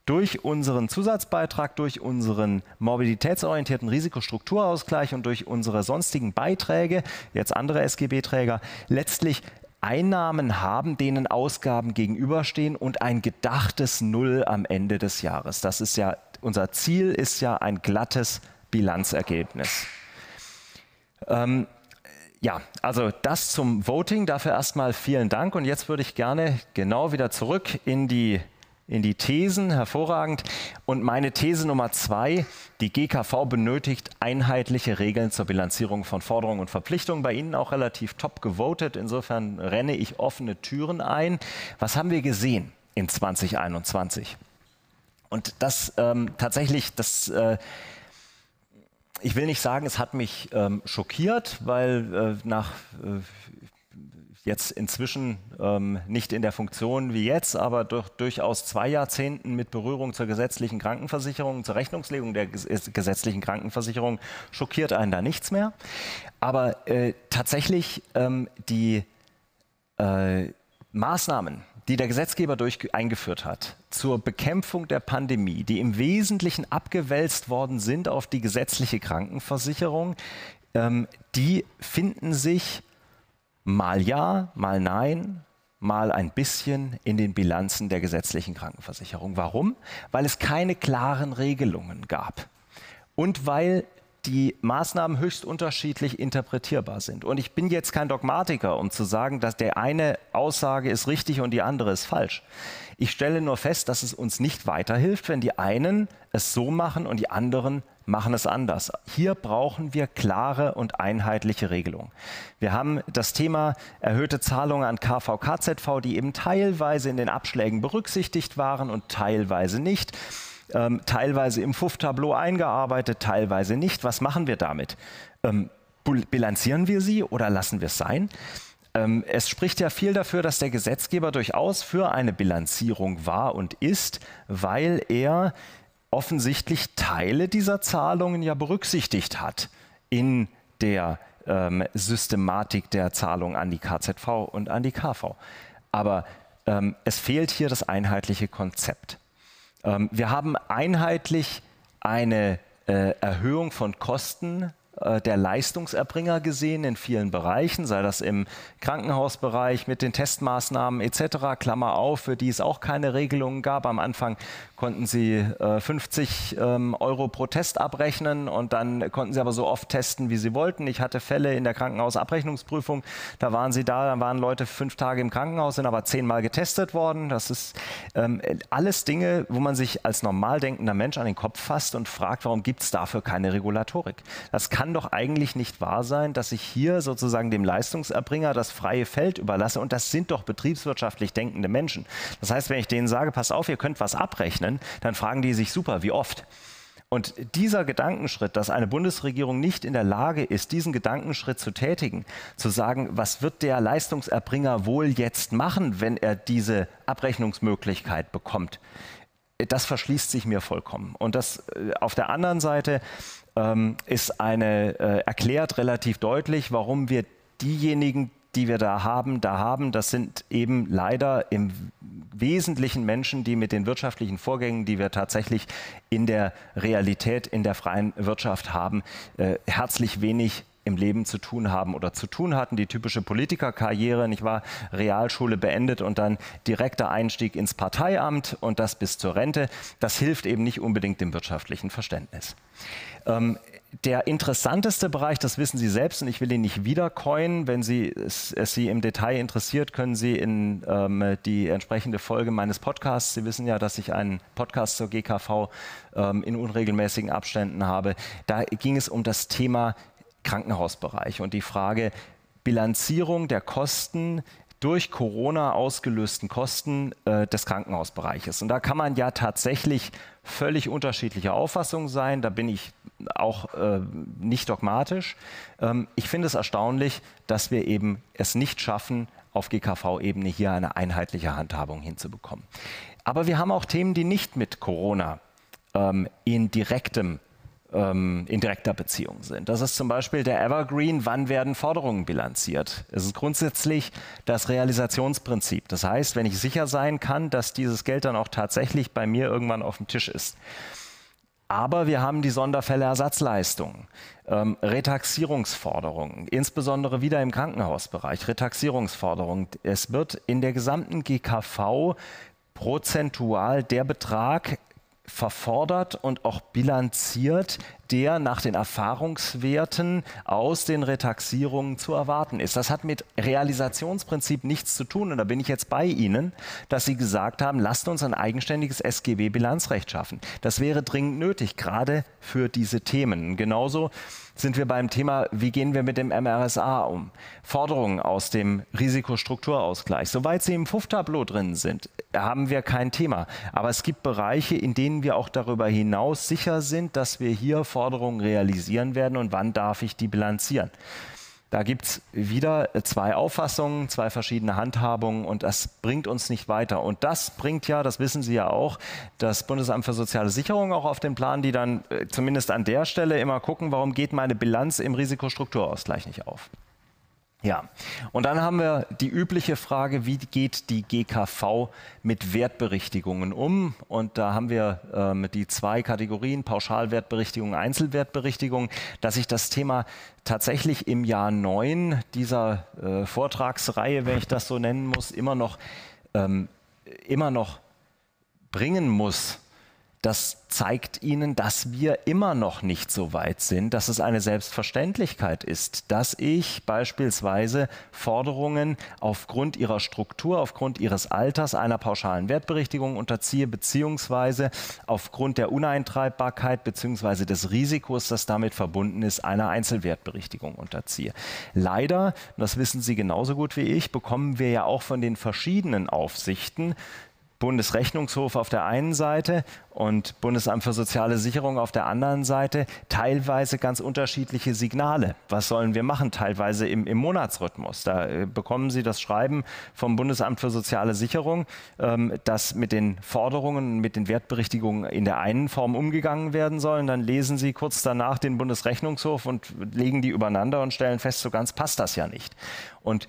durch unseren Zusatzbeitrag, durch unseren mobilitätsorientierten Risikostrukturausgleich und durch unsere sonstigen Beiträge, jetzt andere SGB-Träger, letztlich Einnahmen haben, denen Ausgaben gegenüberstehen und ein gedachtes Null am Ende des Jahres. Das ist ja, unser Ziel ist ja ein glattes Bilanzergebnis. Ähm, ja, also das zum Voting. Dafür erstmal vielen Dank. Und jetzt würde ich gerne genau wieder zurück in die in die Thesen, hervorragend. Und meine These Nummer zwei, die GKV benötigt einheitliche Regeln zur Bilanzierung von Forderungen und Verpflichtungen. Bei Ihnen auch relativ top gewotet. Insofern renne ich offene Türen ein. Was haben wir gesehen in 2021? Und das ähm, tatsächlich, das... Äh, ich will nicht sagen, es hat mich ähm, schockiert, weil äh, nach äh, jetzt inzwischen ähm, nicht in der Funktion wie jetzt, aber durch, durchaus zwei Jahrzehnten mit Berührung zur gesetzlichen Krankenversicherung, zur Rechnungslegung der gesetzlichen Krankenversicherung, schockiert einen da nichts mehr. Aber äh, tatsächlich ähm, die äh, Maßnahmen, die der Gesetzgeber durch eingeführt hat zur Bekämpfung der Pandemie, die im Wesentlichen abgewälzt worden sind auf die gesetzliche Krankenversicherung, ähm, die finden sich mal ja, mal nein, mal ein bisschen in den Bilanzen der gesetzlichen Krankenversicherung. Warum? Weil es keine klaren Regelungen gab und weil die Maßnahmen höchst unterschiedlich interpretierbar sind. Und ich bin jetzt kein Dogmatiker, um zu sagen, dass der eine Aussage ist richtig und die andere ist falsch. Ich stelle nur fest, dass es uns nicht weiterhilft, wenn die einen es so machen und die anderen machen es anders. Hier brauchen wir klare und einheitliche Regelungen. Wir haben das Thema erhöhte Zahlungen an KV, KZV, die eben teilweise in den Abschlägen berücksichtigt waren und teilweise nicht. Ähm, teilweise im FUF-Tableau eingearbeitet, teilweise nicht. Was machen wir damit? Ähm, bilanzieren wir sie oder lassen wir es sein? Ähm, es spricht ja viel dafür, dass der Gesetzgeber durchaus für eine Bilanzierung war und ist, weil er offensichtlich Teile dieser Zahlungen ja berücksichtigt hat in der ähm, Systematik der Zahlung an die KZV und an die KV. Aber ähm, es fehlt hier das einheitliche Konzept. Ähm, wir haben einheitlich eine äh, Erhöhung von Kosten der Leistungserbringer gesehen in vielen Bereichen, sei das im Krankenhausbereich mit den Testmaßnahmen etc. Klammer auf, für die es auch keine Regelungen gab. Am Anfang konnten sie äh, 50 ähm, Euro pro Test abrechnen und dann konnten sie aber so oft testen, wie sie wollten. Ich hatte Fälle in der Krankenhausabrechnungsprüfung, da waren sie da, da waren Leute fünf Tage im Krankenhaus, sind aber zehnmal getestet worden. Das ist ähm, alles Dinge, wo man sich als normal denkender Mensch an den Kopf fasst und fragt, warum gibt es dafür keine Regulatorik? Das kann doch eigentlich nicht wahr sein, dass ich hier sozusagen dem Leistungserbringer das freie Feld überlasse und das sind doch betriebswirtschaftlich denkende Menschen. Das heißt, wenn ich denen sage, pass auf, ihr könnt was abrechnen, rechnen, dann fragen die sich super, wie oft? Und dieser Gedankenschritt, dass eine Bundesregierung nicht in der Lage ist, diesen Gedankenschritt zu tätigen, zu sagen, was wird der Leistungserbringer wohl jetzt machen, wenn er diese Abrechnungsmöglichkeit bekommt, das verschließt sich mir vollkommen. Und das äh, auf der anderen Seite ähm, ist eine äh, erklärt relativ deutlich, warum wir diejenigen, die wir da haben, da haben, das sind eben leider im Wesentlichen Menschen, die mit den wirtschaftlichen Vorgängen, die wir tatsächlich in der Realität, in der freien Wirtschaft haben, äh, herzlich wenig im Leben zu tun haben oder zu tun hatten. Die typische Politikerkarriere, nicht wahr? Realschule beendet und dann direkter Einstieg ins Parteiamt und das bis zur Rente. Das hilft eben nicht unbedingt dem wirtschaftlichen Verständnis. Ähm, der interessanteste Bereich, das wissen Sie selbst und ich will ihn nicht wiedercoin. Wenn Sie, es, es Sie im Detail interessiert, können Sie in ähm, die entsprechende Folge meines Podcasts, Sie wissen ja, dass ich einen Podcast zur GKV ähm, in unregelmäßigen Abständen habe, da ging es um das Thema Krankenhausbereich und die Frage Bilanzierung der Kosten durch Corona ausgelösten Kosten äh, des Krankenhausbereiches. Und da kann man ja tatsächlich völlig unterschiedlicher Auffassung sein. Da bin ich auch äh, nicht dogmatisch. Ähm, ich finde es erstaunlich, dass wir eben es nicht schaffen, auf GKV-Ebene hier eine einheitliche Handhabung hinzubekommen. Aber wir haben auch Themen, die nicht mit Corona ähm, in direktem ähm, in direkter Beziehung sind. Das ist zum Beispiel der Evergreen, wann werden Forderungen bilanziert. Es ist grundsätzlich das Realisationsprinzip. Das heißt, wenn ich sicher sein kann, dass dieses Geld dann auch tatsächlich bei mir irgendwann auf dem Tisch ist. Aber wir haben die Sonderfälle Ersatzleistungen, ähm, Retaxierungsforderungen, insbesondere wieder im Krankenhausbereich, Retaxierungsforderungen. Es wird in der gesamten GKV prozentual der Betrag verfordert und auch bilanziert, der nach den Erfahrungswerten aus den Retaxierungen zu erwarten ist. Das hat mit Realisationsprinzip nichts zu tun. Und da bin ich jetzt bei Ihnen, dass Sie gesagt haben, lasst uns ein eigenständiges SGB-Bilanzrecht schaffen. Das wäre dringend nötig, gerade für diese Themen. Genauso sind wir beim Thema, wie gehen wir mit dem MRSA um? Forderungen aus dem Risikostrukturausgleich. Soweit sie im FUF-Tableau drin sind, haben wir kein Thema. Aber es gibt Bereiche, in denen wir auch darüber hinaus sicher sind, dass wir hier Forderungen realisieren werden und wann darf ich die bilanzieren. Da gibt es wieder zwei Auffassungen, zwei verschiedene Handhabungen und das bringt uns nicht weiter. Und das bringt ja, das wissen Sie ja auch, das Bundesamt für soziale Sicherung auch auf den Plan, die dann äh, zumindest an der Stelle immer gucken, warum geht meine Bilanz im Risikostrukturausgleich nicht auf. Ja, und dann haben wir die übliche Frage, wie geht die GKV mit Wertberichtigungen um? Und da haben wir ähm, die zwei Kategorien, Pauschalwertberichtigung, Einzelwertberichtigung, dass ich das Thema tatsächlich im Jahr 9 dieser äh, Vortragsreihe, wenn ich das so nennen muss, immer noch, ähm, immer noch bringen muss das zeigt Ihnen, dass wir immer noch nicht so weit sind, dass es eine Selbstverständlichkeit ist, dass ich beispielsweise Forderungen aufgrund ihrer Struktur, aufgrund ihres Alters einer pauschalen Wertberichtigung unterziehe, beziehungsweise aufgrund der Uneintreibbarkeit beziehungsweise des Risikos, das damit verbunden ist, einer Einzelwertberichtigung unterziehe. Leider, das wissen Sie genauso gut wie ich, bekommen wir ja auch von den verschiedenen Aufsichten Bundesrechnungshof auf der einen Seite und Bundesamt für soziale Sicherung auf der anderen Seite teilweise ganz unterschiedliche Signale. Was sollen wir machen? Teilweise im, im Monatsrhythmus. Da äh, bekommen Sie das Schreiben vom Bundesamt für soziale Sicherung, ähm, dass mit den Forderungen, mit den Wertberichtigungen in der einen Form umgegangen werden sollen. Dann lesen Sie kurz danach den Bundesrechnungshof und legen die übereinander und stellen fest, so ganz passt das ja nicht. Und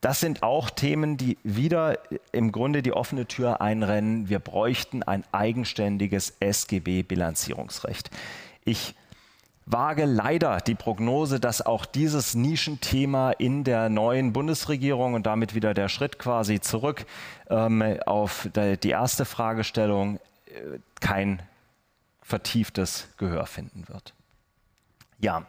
das sind auch Themen, die wieder im Grunde die offene Tür einrennen. Wir bräuchten ein eigenständiges SGB-Bilanzierungsrecht. Ich wage leider die Prognose, dass auch dieses Nischenthema in der neuen Bundesregierung und damit wieder der Schritt quasi zurück ähm, auf die erste Fragestellung äh, kein vertieftes Gehör finden wird. Ja,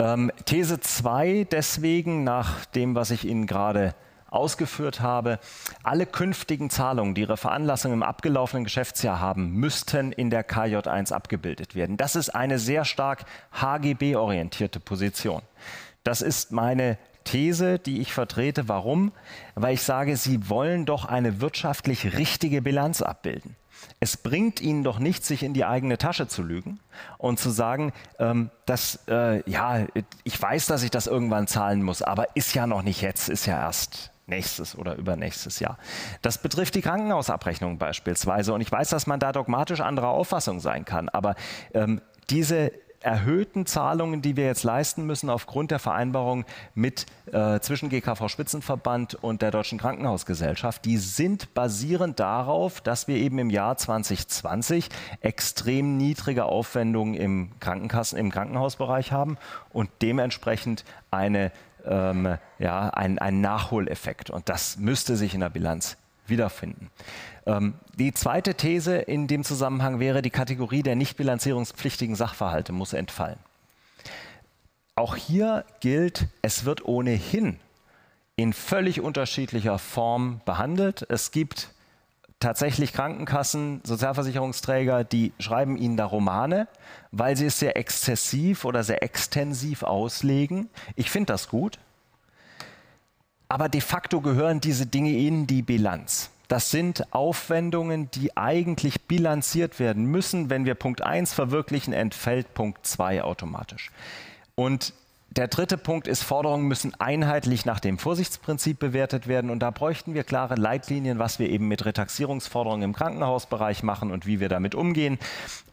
ähm, These 2 deswegen, nach dem, was ich Ihnen gerade ausgeführt habe, alle künftigen Zahlungen, die ihre Veranlassung im abgelaufenen Geschäftsjahr haben, müssten in der KJ1 abgebildet werden. Das ist eine sehr stark HGB-orientierte Position. Das ist meine These, die ich vertrete. Warum? Weil ich sage, Sie wollen doch eine wirtschaftlich richtige Bilanz abbilden. Es bringt ihnen doch nichts, sich in die eigene Tasche zu lügen und zu sagen, ähm, dass, äh, ja, ich weiß, dass ich das irgendwann zahlen muss, aber ist ja noch nicht jetzt, ist ja erst nächstes oder übernächstes Jahr. Das betrifft die Krankenhausabrechnung beispielsweise. Und ich weiß, dass man da dogmatisch anderer Auffassung sein kann. Aber ähm, diese erhöhten Zahlungen, die wir jetzt leisten müssen aufgrund der Vereinbarung mit äh, zwischen GKV Spitzenverband und der Deutschen Krankenhausgesellschaft, die sind basierend darauf, dass wir eben im Jahr 2020 extrem niedrige Aufwendungen im Krankenkassen im Krankenhausbereich haben und dementsprechend eine ähm, ja, ein, ein Nachholeffekt und das müsste sich in der Bilanz wiederfinden. Ähm, die zweite These in dem Zusammenhang wäre, die Kategorie der nicht bilanzierungspflichtigen Sachverhalte muss entfallen. Auch hier gilt, es wird ohnehin in völlig unterschiedlicher Form behandelt. Es gibt tatsächlich Krankenkassen, Sozialversicherungsträger, die schreiben ihnen da Romane, weil sie es sehr exzessiv oder sehr extensiv auslegen. Ich finde das gut. Aber de facto gehören diese Dinge in die Bilanz. Das sind Aufwendungen, die eigentlich bilanziert werden müssen. Wenn wir Punkt 1 verwirklichen, entfällt Punkt 2 automatisch. Und der dritte Punkt ist, Forderungen müssen einheitlich nach dem Vorsichtsprinzip bewertet werden. Und da bräuchten wir klare Leitlinien, was wir eben mit Retaxierungsforderungen im Krankenhausbereich machen und wie wir damit umgehen.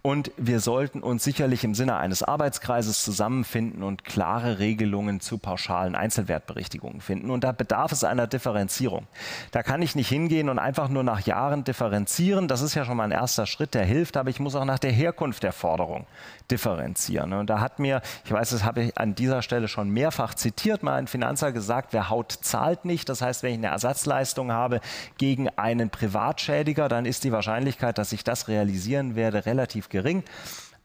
Und wir sollten uns sicherlich im Sinne eines Arbeitskreises zusammenfinden und klare Regelungen zu pauschalen Einzelwertberichtigungen finden. Und da bedarf es einer Differenzierung. Da kann ich nicht hingehen und einfach nur nach Jahren differenzieren. Das ist ja schon mal ein erster Schritt, der hilft. Aber ich muss auch nach der Herkunft der Forderung differenzieren. Und da hat mir, ich weiß, das habe ich an dieser Stelle schon mehrfach zitiert, mal ein Finanzer gesagt, wer haut, zahlt nicht. Das heißt, wenn ich eine Ersatzleistung habe gegen einen Privatschädiger, dann ist die Wahrscheinlichkeit, dass ich das realisieren werde, relativ gering.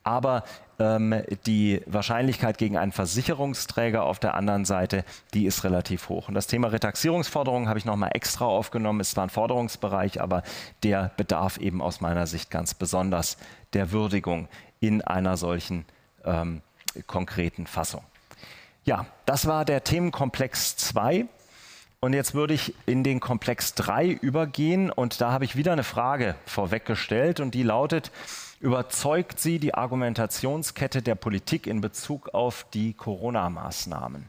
Aber ähm, die Wahrscheinlichkeit gegen einen Versicherungsträger auf der anderen Seite, die ist relativ hoch. Und das Thema Retaxierungsforderungen habe ich nochmal extra aufgenommen. Es war ein Forderungsbereich, aber der bedarf eben aus meiner Sicht ganz besonders der Würdigung in einer solchen ähm, konkreten Fassung. Ja, das war der Themenkomplex 2. Und jetzt würde ich in den Komplex 3 übergehen und da habe ich wieder eine Frage vorweggestellt und die lautet, überzeugt Sie die Argumentationskette der Politik in Bezug auf die Corona-Maßnahmen?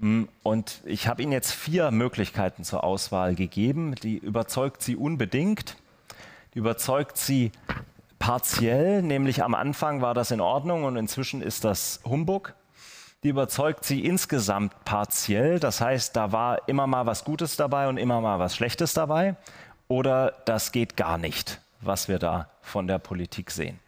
Hm, und ich habe Ihnen jetzt vier Möglichkeiten zur Auswahl gegeben. Die überzeugt Sie unbedingt, die überzeugt Sie partiell, nämlich am Anfang war das in Ordnung und inzwischen ist das Humbug. Die überzeugt sie insgesamt partiell, das heißt, da war immer mal was Gutes dabei und immer mal was Schlechtes dabei. Oder das geht gar nicht, was wir da von der Politik sehen.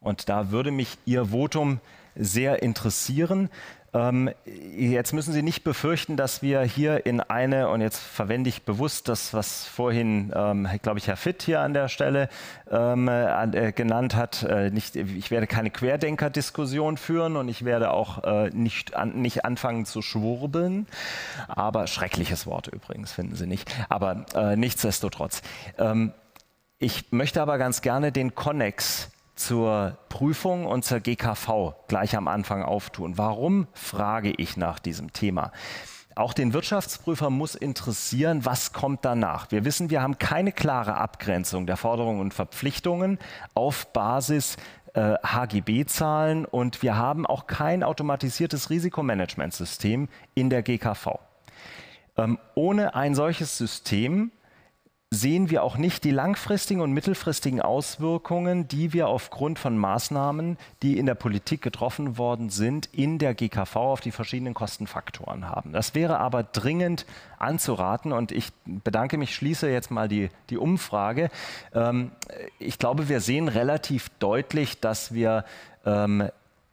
Und da würde mich Ihr Votum sehr interessieren. Ähm, jetzt müssen Sie nicht befürchten, dass wir hier in eine, und jetzt verwende ich bewusst das, was vorhin, ähm, glaube ich, Herr Fitt hier an der Stelle ähm, äh, genannt hat. Äh, nicht, ich werde keine Querdenker-Diskussion führen und ich werde auch äh, nicht, an, nicht anfangen zu schwurbeln. Aber schreckliches Wort übrigens, finden Sie nicht. Aber äh, nichtsdestotrotz. Ähm, ich möchte aber ganz gerne den Konnex zur Prüfung und zur GKV gleich am Anfang auftun. Warum frage ich nach diesem Thema? Auch den Wirtschaftsprüfer muss interessieren, was kommt danach. Wir wissen, wir haben keine klare Abgrenzung der Forderungen und Verpflichtungen auf Basis äh, HGB-Zahlen und wir haben auch kein automatisiertes Risikomanagementsystem in der GKV. Ähm, ohne ein solches System sehen wir auch nicht die langfristigen und mittelfristigen Auswirkungen, die wir aufgrund von Maßnahmen, die in der Politik getroffen worden sind, in der GKV auf die verschiedenen Kostenfaktoren haben. Das wäre aber dringend anzuraten und ich bedanke mich, schließe jetzt mal die, die Umfrage. Ähm, ich glaube, wir sehen relativ deutlich, dass wir ähm,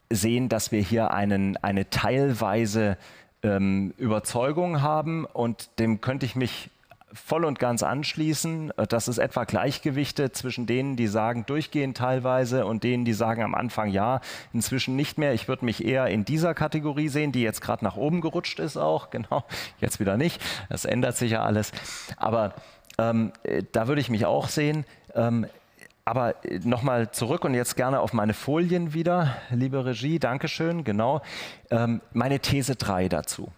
sehen, dass wir hier einen, eine teilweise ähm, Überzeugung haben und dem könnte ich mich voll und ganz anschließen. Das ist etwa Gleichgewichte zwischen denen, die sagen durchgehend teilweise und denen, die sagen am Anfang ja, inzwischen nicht mehr. Ich würde mich eher in dieser Kategorie sehen, die jetzt gerade nach oben gerutscht ist auch. <laughs> Genau, jetzt wieder nicht. Das ändert sich ja alles. Aber ähm, da würde ich mich auch sehen. Ähm, aber nochmal zurück und jetzt gerne auf meine Folien wieder, liebe Regie, Dankeschön, genau. Ähm, meine These 3 dazu.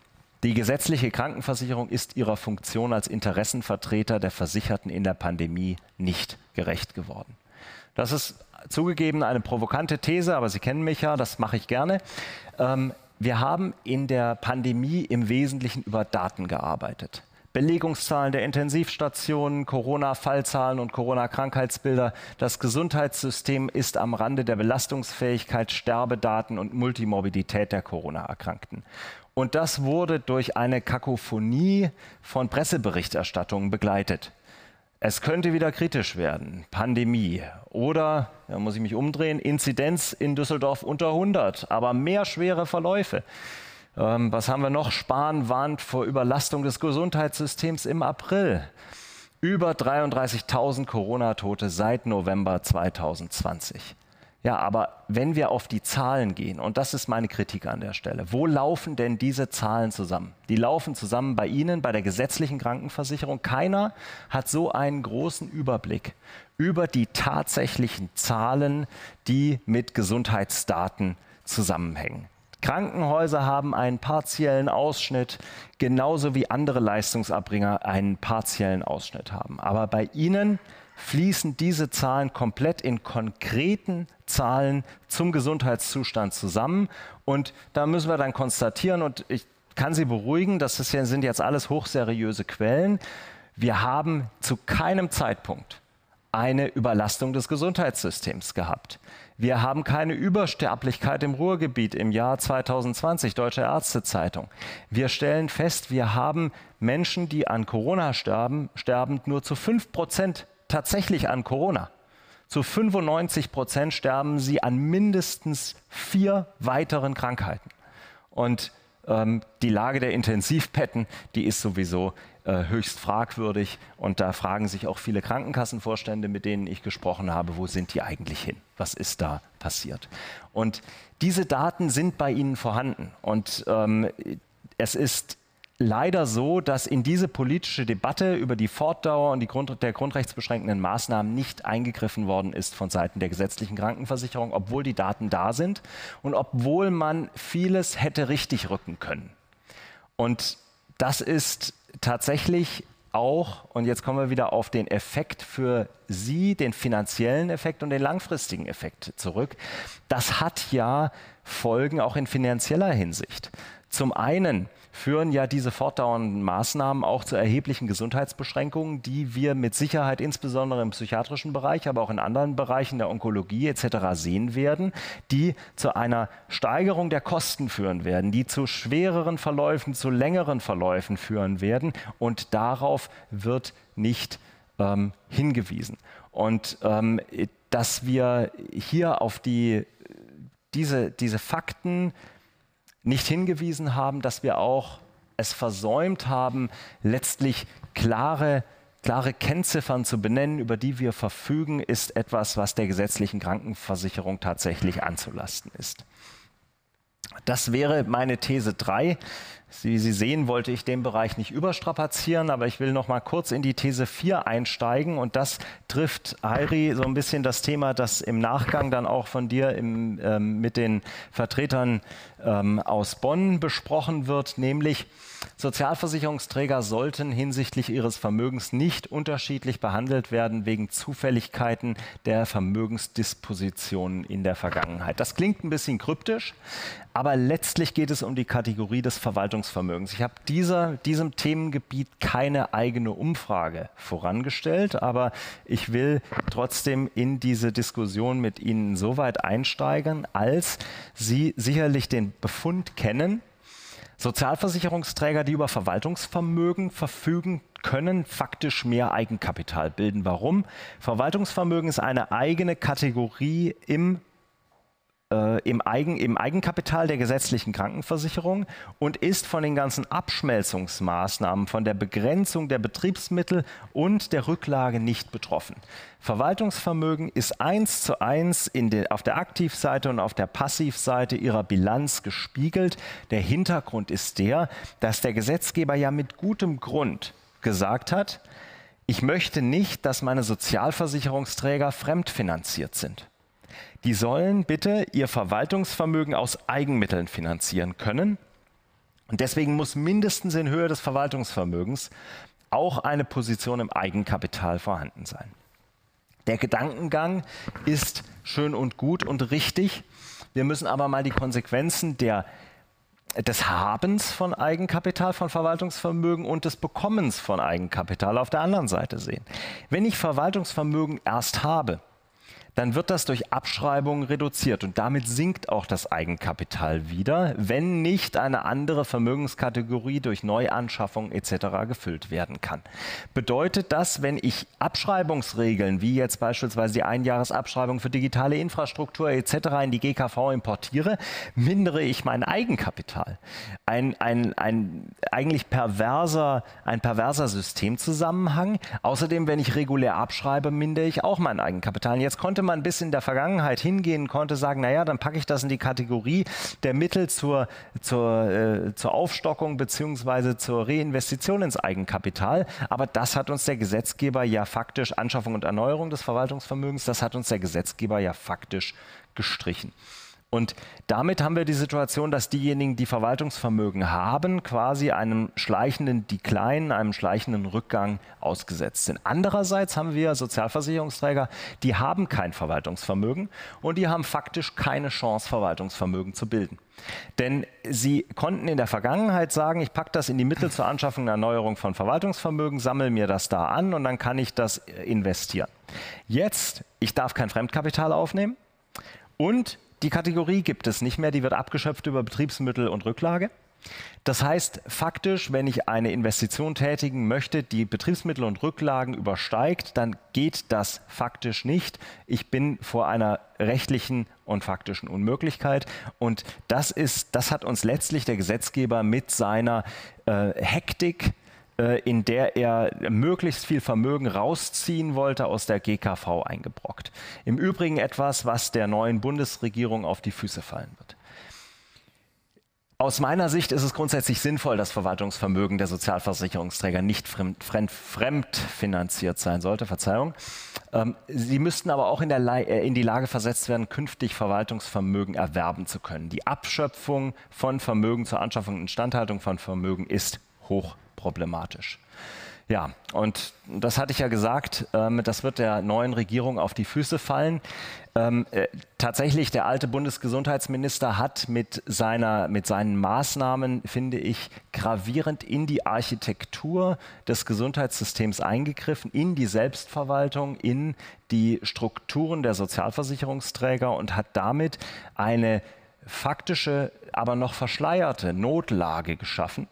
Die gesetzliche Krankenversicherung ist ihrer Funktion als Interessenvertreter der Versicherten in der Pandemie nicht gerecht geworden. Das ist zugegeben eine provokante These, aber Sie kennen mich ja, das mache ich gerne. Ähm, wir haben in der Pandemie im Wesentlichen über Daten gearbeitet. Belegungszahlen der Intensivstationen, Corona-Fallzahlen und Corona-Krankheitsbilder. Das Gesundheitssystem ist am Rande der Belastungsfähigkeit, Sterbedaten und Multimorbidität der Corona-Erkrankten. Und das wurde durch eine Kakophonie von Presseberichterstattungen begleitet. Es könnte wieder kritisch werden, Pandemie oder, da muss ich mich umdrehen, Inzidenz in Düsseldorf unter 100, aber mehr schwere Verläufe. Ähm, was haben wir noch? Spahn warnt vor Überlastung des Gesundheitssystems im April. Über 33.000 Corona-Tote seit November 2020. Ja, aber wenn wir auf die Zahlen gehen, und das ist meine Kritik an der Stelle, wo laufen denn diese Zahlen zusammen? Die laufen zusammen bei Ihnen, bei der gesetzlichen Krankenversicherung. Keiner hat so einen großen Überblick über die tatsächlichen Zahlen, die mit Gesundheitsdaten zusammenhängen. Krankenhäuser haben einen partiellen Ausschnitt, genauso wie andere Leistungsabbringer einen partiellen Ausschnitt haben. Aber bei Ihnen fließen diese Zahlen komplett in konkreten Zahlen zum Gesundheitszustand zusammen. Und da müssen wir dann konstatieren, und ich kann Sie beruhigen, das sind jetzt alles hochseriöse Quellen, wir haben zu keinem Zeitpunkt eine Überlastung des Gesundheitssystems gehabt. Wir haben keine Übersterblichkeit im Ruhrgebiet im Jahr 2020, Deutsche Ärztezeitung. Wir stellen fest, wir haben Menschen, die an Corona sterben, sterbend nur zu 5 Prozent tatsächlich an Corona. Zu 95 Prozent sterben sie an mindestens vier weiteren Krankheiten. Und ähm, die Lage der Intensivbetten, die ist sowieso äh, höchst fragwürdig. Und da fragen sich auch viele Krankenkassenvorstände, mit denen ich gesprochen habe, wo sind die eigentlich hin? Was ist da passiert? Und diese Daten sind bei Ihnen vorhanden. Und ähm, es ist leider so, dass in diese politische Debatte über die Fortdauer und die Grund der grundrechtsbeschränkenden Maßnahmen nicht eingegriffen worden ist von Seiten der gesetzlichen Krankenversicherung, obwohl die Daten da sind und obwohl man vieles hätte richtig rücken können. Und das ist tatsächlich auch, und jetzt kommen wir wieder auf den Effekt für Sie, den finanziellen Effekt und den langfristigen Effekt zurück. Das hat ja Folgen auch in finanzieller Hinsicht. Zum einen führen ja diese fortdauernden Maßnahmen auch zu erheblichen Gesundheitsbeschränkungen, die wir mit Sicherheit insbesondere im psychiatrischen Bereich, aber auch in anderen Bereichen der Onkologie etc. sehen werden, die zu einer Steigerung der Kosten führen werden, die zu schwereren Verläufen, zu längeren Verläufen führen werden. Und darauf wird nicht ähm, hingewiesen. Und ähm, dass wir hier auf die, diese, diese Fakten nicht hingewiesen haben, dass wir auch es versäumt haben, letztlich klare, klare Kennziffern zu benennen, über die wir verfügen, ist etwas, was der gesetzlichen Krankenversicherung tatsächlich anzulasten ist. Das wäre meine These 3. Wie Sie sehen, wollte ich den Bereich nicht überstrapazieren, aber ich will noch mal kurz in die These 4 einsteigen und das trifft, Heiri, so ein bisschen das Thema, das im Nachgang dann auch von dir im, ähm, mit den Vertretern ähm, aus Bonn besprochen wird, nämlich Sozialversicherungsträger sollten hinsichtlich ihres Vermögens nicht unterschiedlich behandelt werden wegen Zufälligkeiten der Vermögensdispositionen in der Vergangenheit. Das klingt ein bisschen kryptisch, aber letztlich geht es um die Kategorie des Verwaltungsvermögens. Ich habe dieser, diesem Themengebiet keine eigene Umfrage vorangestellt, aber ich will trotzdem in diese Diskussion mit Ihnen so weit einsteigen, als Sie sicherlich den Befund kennen, Sozialversicherungsträger, die über Verwaltungsvermögen verfügen, können faktisch mehr Eigenkapital bilden. Warum? Verwaltungsvermögen ist eine eigene Kategorie im im, Eigen, im Eigenkapital der gesetzlichen Krankenversicherung und ist von den ganzen Abschmelzungsmaßnahmen, von der Begrenzung der Betriebsmittel und der Rücklage nicht betroffen. Verwaltungsvermögen ist eins zu eins de, auf der Aktivseite und auf der Passivseite ihrer Bilanz gespiegelt. Der Hintergrund ist der, dass der Gesetzgeber ja mit gutem Grund gesagt hat, ich möchte nicht, dass meine Sozialversicherungsträger fremdfinanziert sind. Die sollen bitte ihr Verwaltungsvermögen aus Eigenmitteln finanzieren können. Und deswegen muss mindestens in Höhe des Verwaltungsvermögens auch eine Position im Eigenkapital vorhanden sein. Der Gedankengang ist schön und gut und richtig. Wir müssen aber mal die Konsequenzen der des Habens von Eigenkapital, von Verwaltungsvermögen und des Bekommens von Eigenkapital auf der anderen Seite sehen. Wenn ich Verwaltungsvermögen erst habe, dann wird das durch Abschreibungen reduziert und damit sinkt auch das Eigenkapital wieder, wenn nicht eine andere Vermögenskategorie durch Neuanschaffung etc. gefüllt werden kann. Bedeutet das, wenn ich Abschreibungsregeln wie jetzt beispielsweise die Einjahresabschreibung für digitale Infrastruktur etc. in die GKV importiere, mindere ich mein Eigenkapital. Ein, ein, ein eigentlich perverser, ein perverser Systemzusammenhang. Außerdem, wenn ich regulär abschreibe, mindere ich auch mein Eigenkapital. Und jetzt konnte man bis in der Vergangenheit hingehen, konnte sagen, naja, dann packe ich das in die Kategorie der Mittel zur, zur, äh, zur Aufstockung bzw. zur Reinvestition ins Eigenkapital. Aber das hat uns der Gesetzgeber ja faktisch, Anschaffung und Erneuerung des Verwaltungsvermögens, das hat uns der Gesetzgeber ja faktisch gestrichen. Und damit haben wir die Situation, dass diejenigen, die Verwaltungsvermögen haben, quasi einem schleichenden Decline, einem schleichenden Rückgang ausgesetzt sind. Andererseits haben wir Sozialversicherungsträger, die haben kein Verwaltungsvermögen und die haben faktisch keine Chance, Verwaltungsvermögen zu bilden. Denn sie konnten in der Vergangenheit sagen, ich packe das in die Mittel zur Anschaffung und Erneuerung von Verwaltungsvermögen, sammle mir das da an und dann kann ich das investieren. Jetzt, ich darf kein Fremdkapital aufnehmen und die Kategorie gibt es nicht mehr, die wird abgeschöpft über Betriebsmittel und Rücklage. Das heißt, faktisch, wenn ich eine Investition tätigen möchte, die Betriebsmittel und Rücklagen übersteigt, dann geht das faktisch nicht. Ich bin vor einer rechtlichen und faktischen Unmöglichkeit. Und das ist, das hat uns letztlich der Gesetzgeber mit seiner äh, Hektik in der er möglichst viel Vermögen rausziehen wollte, aus der GKV eingebrockt. Im Übrigen etwas, was der neuen Bundesregierung auf die Füße fallen wird. Aus meiner Sicht ist es grundsätzlich sinnvoll, dass Verwaltungsvermögen der Sozialversicherungsträger nicht fremd, fremd, fremdfinanziert sein sollte. Verzeihung. Ähm, sie müssten aber auch in, äh, in die Lage versetzt werden, künftig Verwaltungsvermögen erwerben zu können. Die Abschöpfung von Vermögen zur Anschaffung und Instandhaltung von Vermögen ist hoch problematisch. Ja, und das hatte ich ja gesagt, ähm, das wird der neuen Regierung auf die Füße fallen. Ähm, äh, tatsächlich, der alte Bundesgesundheitsminister hat mit, seiner, mit seinen Maßnahmen, finde ich, gravierend in die Architektur des Gesundheitssystems eingegriffen, in die Selbstverwaltung, in die Strukturen der Sozialversicherungsträger und hat damit eine faktische, aber noch verschleierte Notlage geschaffen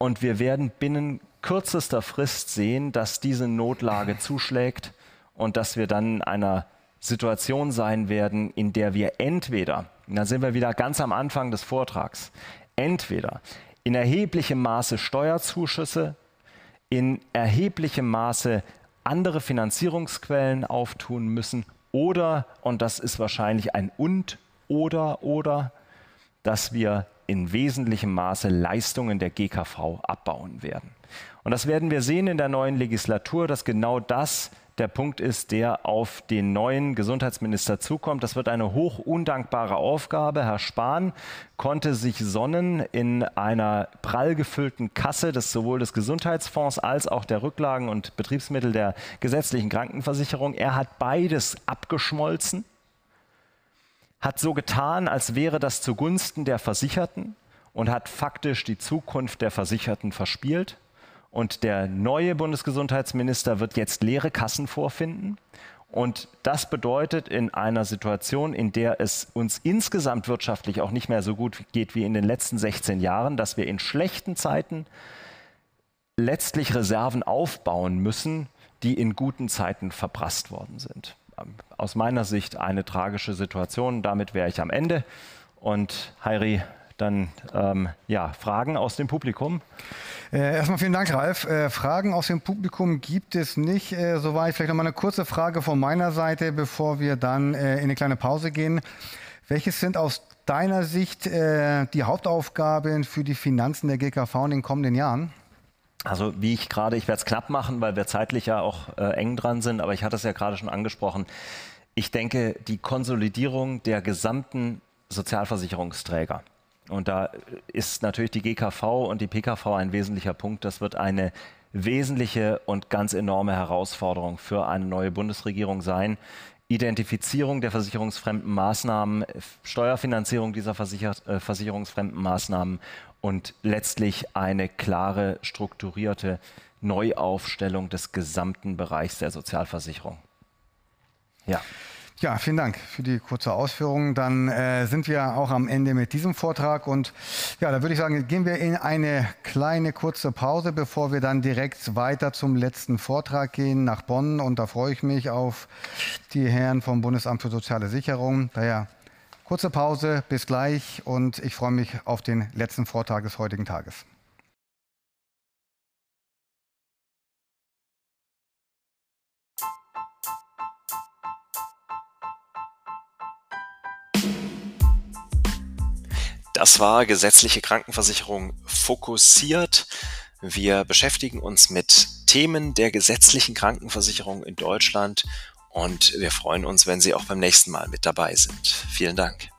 und wir werden binnen kürzester Frist sehen, dass diese Notlage zuschlägt und dass wir dann in einer Situation sein werden, in der wir entweder, da sind wir wieder ganz am Anfang des Vortrags, entweder in erheblichem Maße Steuerzuschüsse, in erheblichem Maße andere Finanzierungsquellen auftun müssen oder, und das ist wahrscheinlich ein und oder oder, dass wir in wesentlichem Maße Leistungen der GKV abbauen werden. Und das werden wir sehen in der neuen Legislatur, dass genau das der Punkt ist, der auf den neuen Gesundheitsminister zukommt. Das wird eine hoch undankbare Aufgabe. Herr Spahn konnte sich sonnen in einer prall gefüllten Kasse des sowohl des Gesundheitsfonds als auch der Rücklagen und Betriebsmittel der gesetzlichen Krankenversicherung. Er hat beides abgeschmolzen hat so getan, als wäre das zugunsten der Versicherten und hat faktisch die Zukunft der Versicherten verspielt. Und der neue Bundesgesundheitsminister wird jetzt leere Kassen vorfinden. Und das bedeutet in einer Situation, in der es uns insgesamt wirtschaftlich auch nicht mehr so gut geht wie in den letzten 16 Jahren, dass wir in schlechten Zeiten letztlich Reserven aufbauen müssen, die in guten Zeiten verprasst worden sind. Aus meiner Sicht eine tragische Situation. Damit wäre ich am Ende. Und Heiri, dann ähm, ja, Fragen aus dem Publikum. Äh, erstmal vielen Dank, Ralf. Äh, Fragen aus dem Publikum gibt es nicht. Äh, soweit vielleicht noch mal eine kurze Frage von meiner Seite, bevor wir dann äh, in eine kleine Pause gehen. Welches sind aus deiner Sicht äh, die Hauptaufgaben für die Finanzen der GKV in den kommenden Jahren? Also wie ich gerade, ich werde es knapp machen, weil wir zeitlich ja auch äh, eng dran sind, aber ich hatte es ja gerade schon angesprochen. Ich denke, die Konsolidierung der gesamten Sozialversicherungsträger. Und da ist natürlich die GKV und die PKV ein wesentlicher Punkt. Das wird eine wesentliche und ganz enorme Herausforderung für eine neue Bundesregierung sein. Identifizierung der versicherungsfremden Maßnahmen, Steuerfinanzierung dieser Versicher äh, versicherungsfremden Maßnahmen und letztlich eine klare, strukturierte Neuaufstellung des gesamten Bereichs der Sozialversicherung. Ja. Ja, vielen Dank für die kurze Ausführung. Dann äh, sind wir auch am Ende mit diesem Vortrag und ja, da würde ich sagen, gehen wir in eine kleine kurze Pause, bevor wir dann direkt weiter zum letzten Vortrag gehen nach Bonn und da freue ich mich auf die Herren vom Bundesamt für soziale Sicherung. Daher kurze Pause, bis gleich und ich freue mich auf den letzten Vortrag des heutigen Tages. Das war gesetzliche Krankenversicherung fokussiert. Wir beschäftigen uns mit Themen der gesetzlichen Krankenversicherung in Deutschland und wir freuen uns, wenn Sie auch beim nächsten Mal mit dabei sind. Vielen Dank.